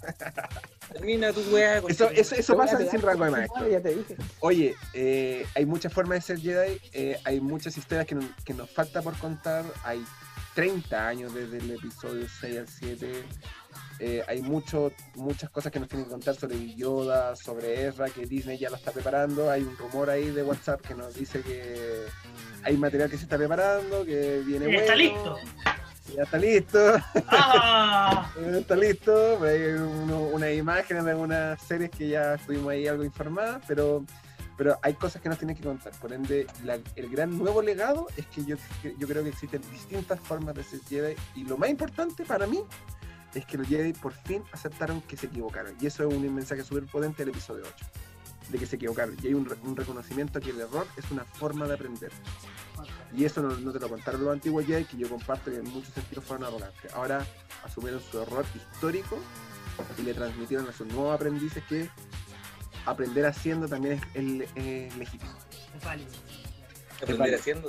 Termina tu weá. Eso, eso, eso pasa sin rango de maestro. Ya te dije. Oye, eh, hay muchas formas de ser Jedi, eh, hay muchas historias que, no- que nos falta por contar, hay 30 años desde el episodio 6 al 7, eh, hay mucho, muchas cosas que nos tienen que contar sobre Yoda, sobre Ezra, que Disney ya lo está preparando, hay un rumor ahí de WhatsApp que nos dice que hay material que se está preparando, que viene Ya está bueno, listo. Ya está listo. Ah, <laughs> Está listo, pero hay uno- unas imágenes de algunas series que ya estuvimos ahí algo informadas, pero, pero hay cosas que nos tienen que contar. Por ende, la- el gran nuevo legado es que yo, yo creo que existen distintas formas de ser Jedi y lo más importante para mí es que los Jedi por fin aceptaron que se equivocaron. Y eso es un mensaje súper potente del episodio 8, de que se equivocaron. Y hay un, re- un reconocimiento que el error es una forma de aprender. Y eso no, no te lo contaron los antiguos Jedi, que yo comparto que en muchos sentidos fueron arrogantes. Ahora asumieron su error histórico y le transmitieron a sus nuevos aprendices que aprender haciendo también es, es- es legítimo. es válido. Aprender haciendo.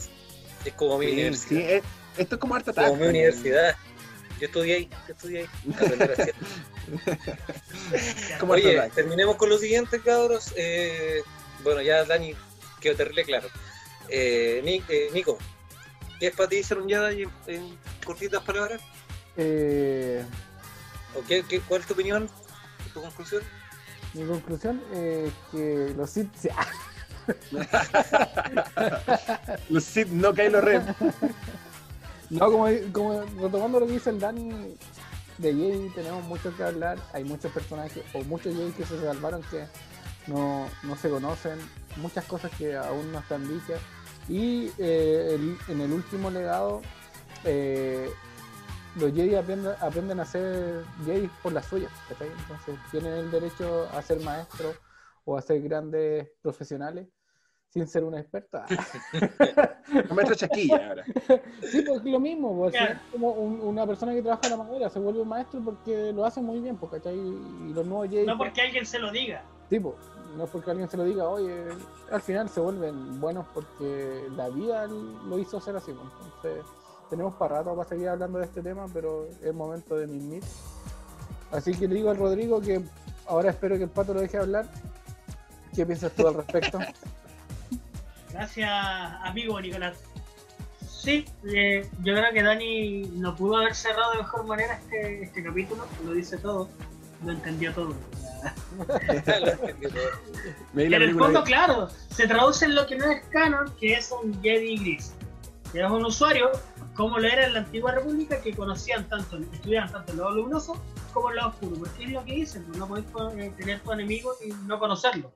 Es como mi Sí, universidad. sí, es- esto es como harta Como mi universidad. Yo estudié ahí, yo estudié ahí. <laughs> Oye, terminemos con lo siguiente, cabros. Eh, bueno, ya Dani quedó terrible claro. Eh, Ni- eh, Nico, ¿qué es para ti ser un Jedi en, en cortitas palabras? Eh, ¿O qué, qué- ¿Cuál es tu opinión? ¿Tu conclusión? mi conclusión es que los Sith se- <laughs> <laughs> Los Sith no Kylo Ren. No, como, como retomando lo que dice el Dani de Jedi, tenemos mucho que hablar. Hay muchos personajes o muchos Jedi que se salvaron que no, no se conocen, muchas cosas que aún no están dichas. Y eh, en el último legado, eh, los Jedi aprenden, aprenden a ser Jedi por las suyas. Entonces tienen el derecho a ser maestros o a ser grandes profesionales sin ser una experta. Un <laughs> maestro chaquilla ahora. Sí, pues es lo mismo, pues, Claro. es como un- una persona que trabaja en la madera se vuelve maestro porque lo hace muy bien, pues, ¿cachai? Y los nuevos Jedi, No porque alguien se lo diga. tipo, no es porque alguien se lo diga, oye, al final se vuelven buenos porque la vida lo hizo ser así, pues. Entonces, tenemos para rato para seguir hablando de este tema, pero es momento de mimir. Así que le digo al Rodrigo que ahora espero que el pato lo deje hablar. ¿Qué piensas tú al respecto? <laughs> Gracias, amigo Nicolás. Sí, eh, yo creo que Dani no pudo haber cerrado de mejor manera este, este capítulo, lo dice todo, lo entendió todo. <laughs> <laughs> En el fondo, claro, se traduce en lo que no es canon, que es un Jedi gris. Que es un usuario, como lo era en la antigua república, que conocían tanto, estudiaban tanto el lado luminoso como el lado oscuro. Porque es lo que dicen, pues, no podéis eh, tener tu enemigo y no conocerlo.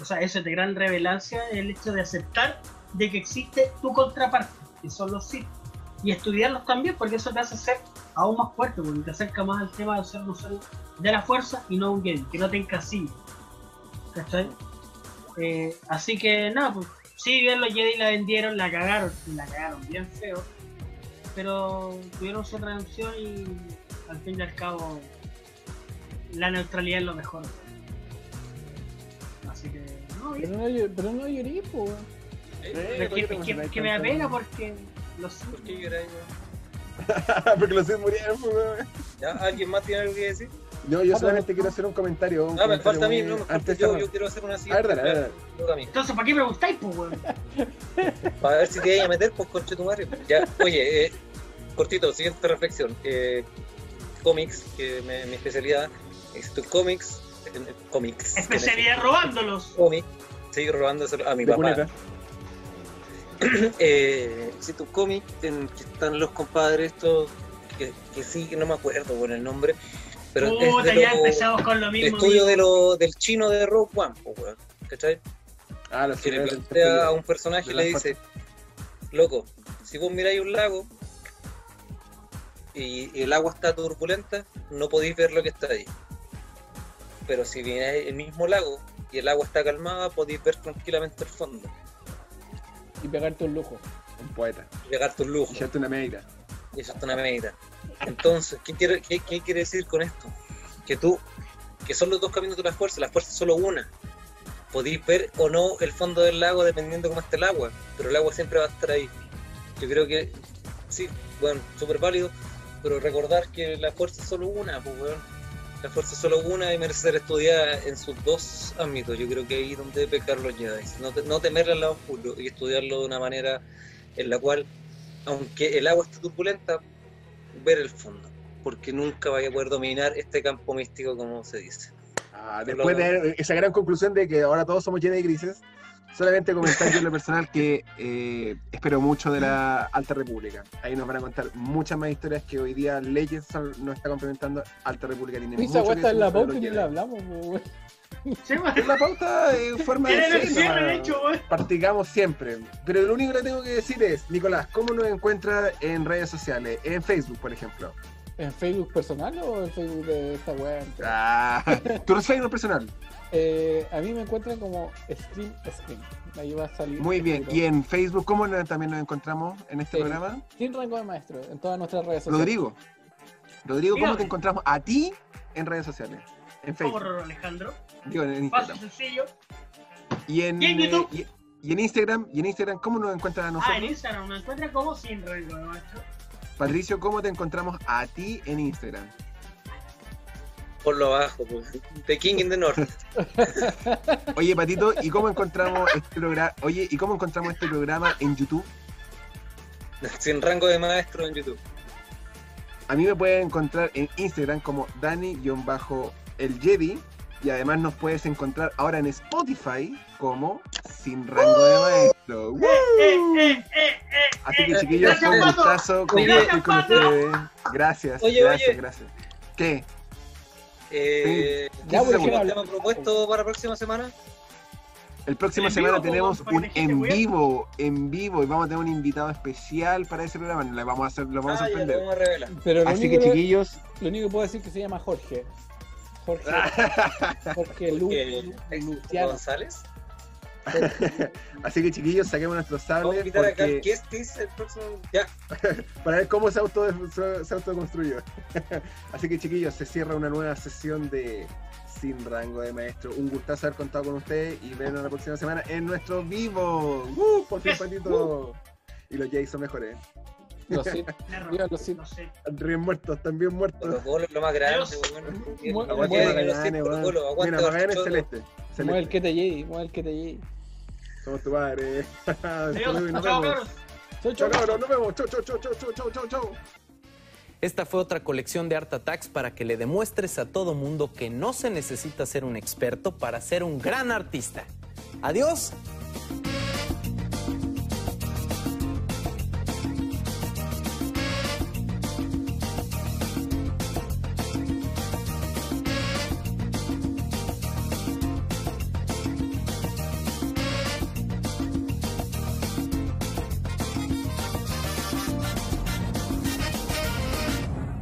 O sea, eso es de gran revelancia el hecho de aceptar de que existe tu contraparte, que son los Sith. Y estudiarlos también, porque eso te hace ser aún más fuerte, porque te acerca más al tema de ser un de la fuerza y no un Jedi, que no te encasille. ¿Cachai? Eh, así que nada, pues si bien los Jedi la vendieron, la cagaron, la cagaron bien feo, pero tuvieron su redención y al fin y al cabo la neutralidad es lo mejor. Así que, no. Pero no, llor- pero no llorí, pues. weón. Eh, Pero es que, es que- que me da pena porque los ¿Por qué lloráis, weón? <laughs> Porque los Sith murieron, pues, weón. ¿Ya? ¿Alguien más tiene algo que decir? No, yo Ah, solamente pero- quiero hacer un comentario. un Ah, me comentario falta a mí, muy- no, me falta antes yo, yo quiero hacer una A ver, siguiente. dale, dale, dale. Toca a mí. Entonces, ¿para qué me gustáis, pues, weón? <laughs> Para ver si te vayas a meter, pues conche tu madre. Ya, oye, eh, cortito, siguiente reflexión. Eh, cómics, que me- mi especialidad. Existen cómics, cómics. Especialidad robándolos. Cómics, sigo robándoselo a mi De papá. <clears throat> eh, existe un cómic en que están los compadres estos que, que sí, que no me acuerdo por el nombre, Pero es Puta, de ya lo- empezamos con lo el mismo. estudio de lo, del chino de Rogue One, weón. ¿Cachai? Ah, Que le plantea a un personaje y le dice, loco, si vos miráis un lago y, y el agua está turbulenta, no podéis ver lo que está ahí. Pero si miráis el mismo lago y el agua está calmada, podéis ver tranquilamente el fondo Y pegarte un lujo. Un poeta. y pegarte un lujo. Y echarte una meira. Y eso es una medida. Entonces, ¿qué quiere, qué, qué quiere decir con esto? Que tú, que son los dos caminos de la fuerza, la fuerza es solo una. Podéis ver o no el fondo del lago dependiendo cómo esté el agua, pero el agua siempre va a estar ahí. Yo creo que, sí, bueno, súper válido, pero recordar que la fuerza es solo una, pues, weón. La fuerza es solo una y merece ser estudiada en sus dos ámbitos. Yo creo que ahí es donde pecar los Jedi. No, te- no temerle al lado oscuro y estudiarlo de una manera en la cual, aunque el agua esté turbulenta, ver el fondo. Porque nunca vaya a poder dominar este campo místico, como se dice. Ah, después de esa gran conclusión de que ahora todos somos Jedi grises, solamente comentar yo en lo personal que eh, espero mucho de la Alta República. Ahí nos van a contar muchas más historias que hoy día Legends nos está complementando. Alta República tiene Esa mucho que está en la pauta y ni la hablamos. <laughs> Es la pauta en forma de cierre hecho, weón. Practicamos siempre. Pero lo único que tengo que decir es, Nicolás, ¿cómo nos encuentra en redes sociales? En Facebook, por ejemplo. ¿En Facebook personal o en Facebook de esta weá? Ah, tu Facebook personal. Eh, a mí me encuentran como Stream Screen. Ahí va a salir. Muy bien. ¿Y en Facebook cómo también nos encontramos en este Sí. programa? Sin rango de maestro, en todas nuestras redes sociales. Rodrigo. Rodrigo, ¿cómo Dígame. te encontramos a ti en redes sociales? En Facebook. Roro Alejandro. Digo, en Paso Instagram. sencillo. Y en, ¿Y en eh, YouTube? y, y en Instagram, y en Instagram, ¿cómo nos encuentran a Ah, nosotros? en Instagram me encuentra como sin rango de maestro. Patricio, ¿cómo te encontramos a ti en Instagram? Por lo abajo, pues. The King in the North. <laughs> Oye, Patito, ¿y cómo encontramos este programa? Oye, ¿y cómo encontramos este programa en YouTube? <laughs> Sin rango de maestro en YouTube. A mí me puedes encontrar en Instagram como Dani-el Jedi y además nos puedes encontrar ahora en Spotify como Sin Rango de Maestro. ¡Woo! Eh, eh, eh, eh. Así que chiquillos, fue un gustazo compartir con ustedes. Gracias, Oye, gracias, oye. gracias. ¿Qué? Eh, Ya, ¿Qué pues, se ¿quién ¿Qué habla? tema propuesto para la próxima semana? El próximo En semana vivo, tenemos un en vivo, en vivo, y vamos a tener un invitado especial para ese programa. Le vamos a hacer, lo vamos a Ah, sorprender. vamos a revelar. Pero lo Así que chiquillos, lo único que puedo decir es que se llama Jorge. Jorge. <laughs> Jorge Lu, Lu- Luciano. González. <laughs> así que chiquillos, saquemos nuestros Vamos a sables invitar a Cal porque- Kestis el próximo. Ya. <laughs> para ver cómo se, auto, se, autoconstruyó. <laughs> Así que chiquillos, se cierra una nueva sesión de Sin Rango de Maestro. Un gustazo haber contado con ustedes y vernos la próxima semana en nuestro vivo. ¡Uh! Por fin, Yes. Patito. Y los Jays son mejores. Los. Perro, Viva los. Están bien muertos, están bien muertos. Protocolo es lo más Mira, los Magallanes chotos. celeste. Mueve el que te llegue, mueve el que te llegue. Somos tu padre. <laughs> Vemos. Chau, chau. nos vemos. Chau, chau, chau, chau, chau, chau, chau, chau. Esta fue otra colección de Art Attacks para que le demuestres a todo mundo que no se necesita ser un experto para ser un gran artista. Adiós.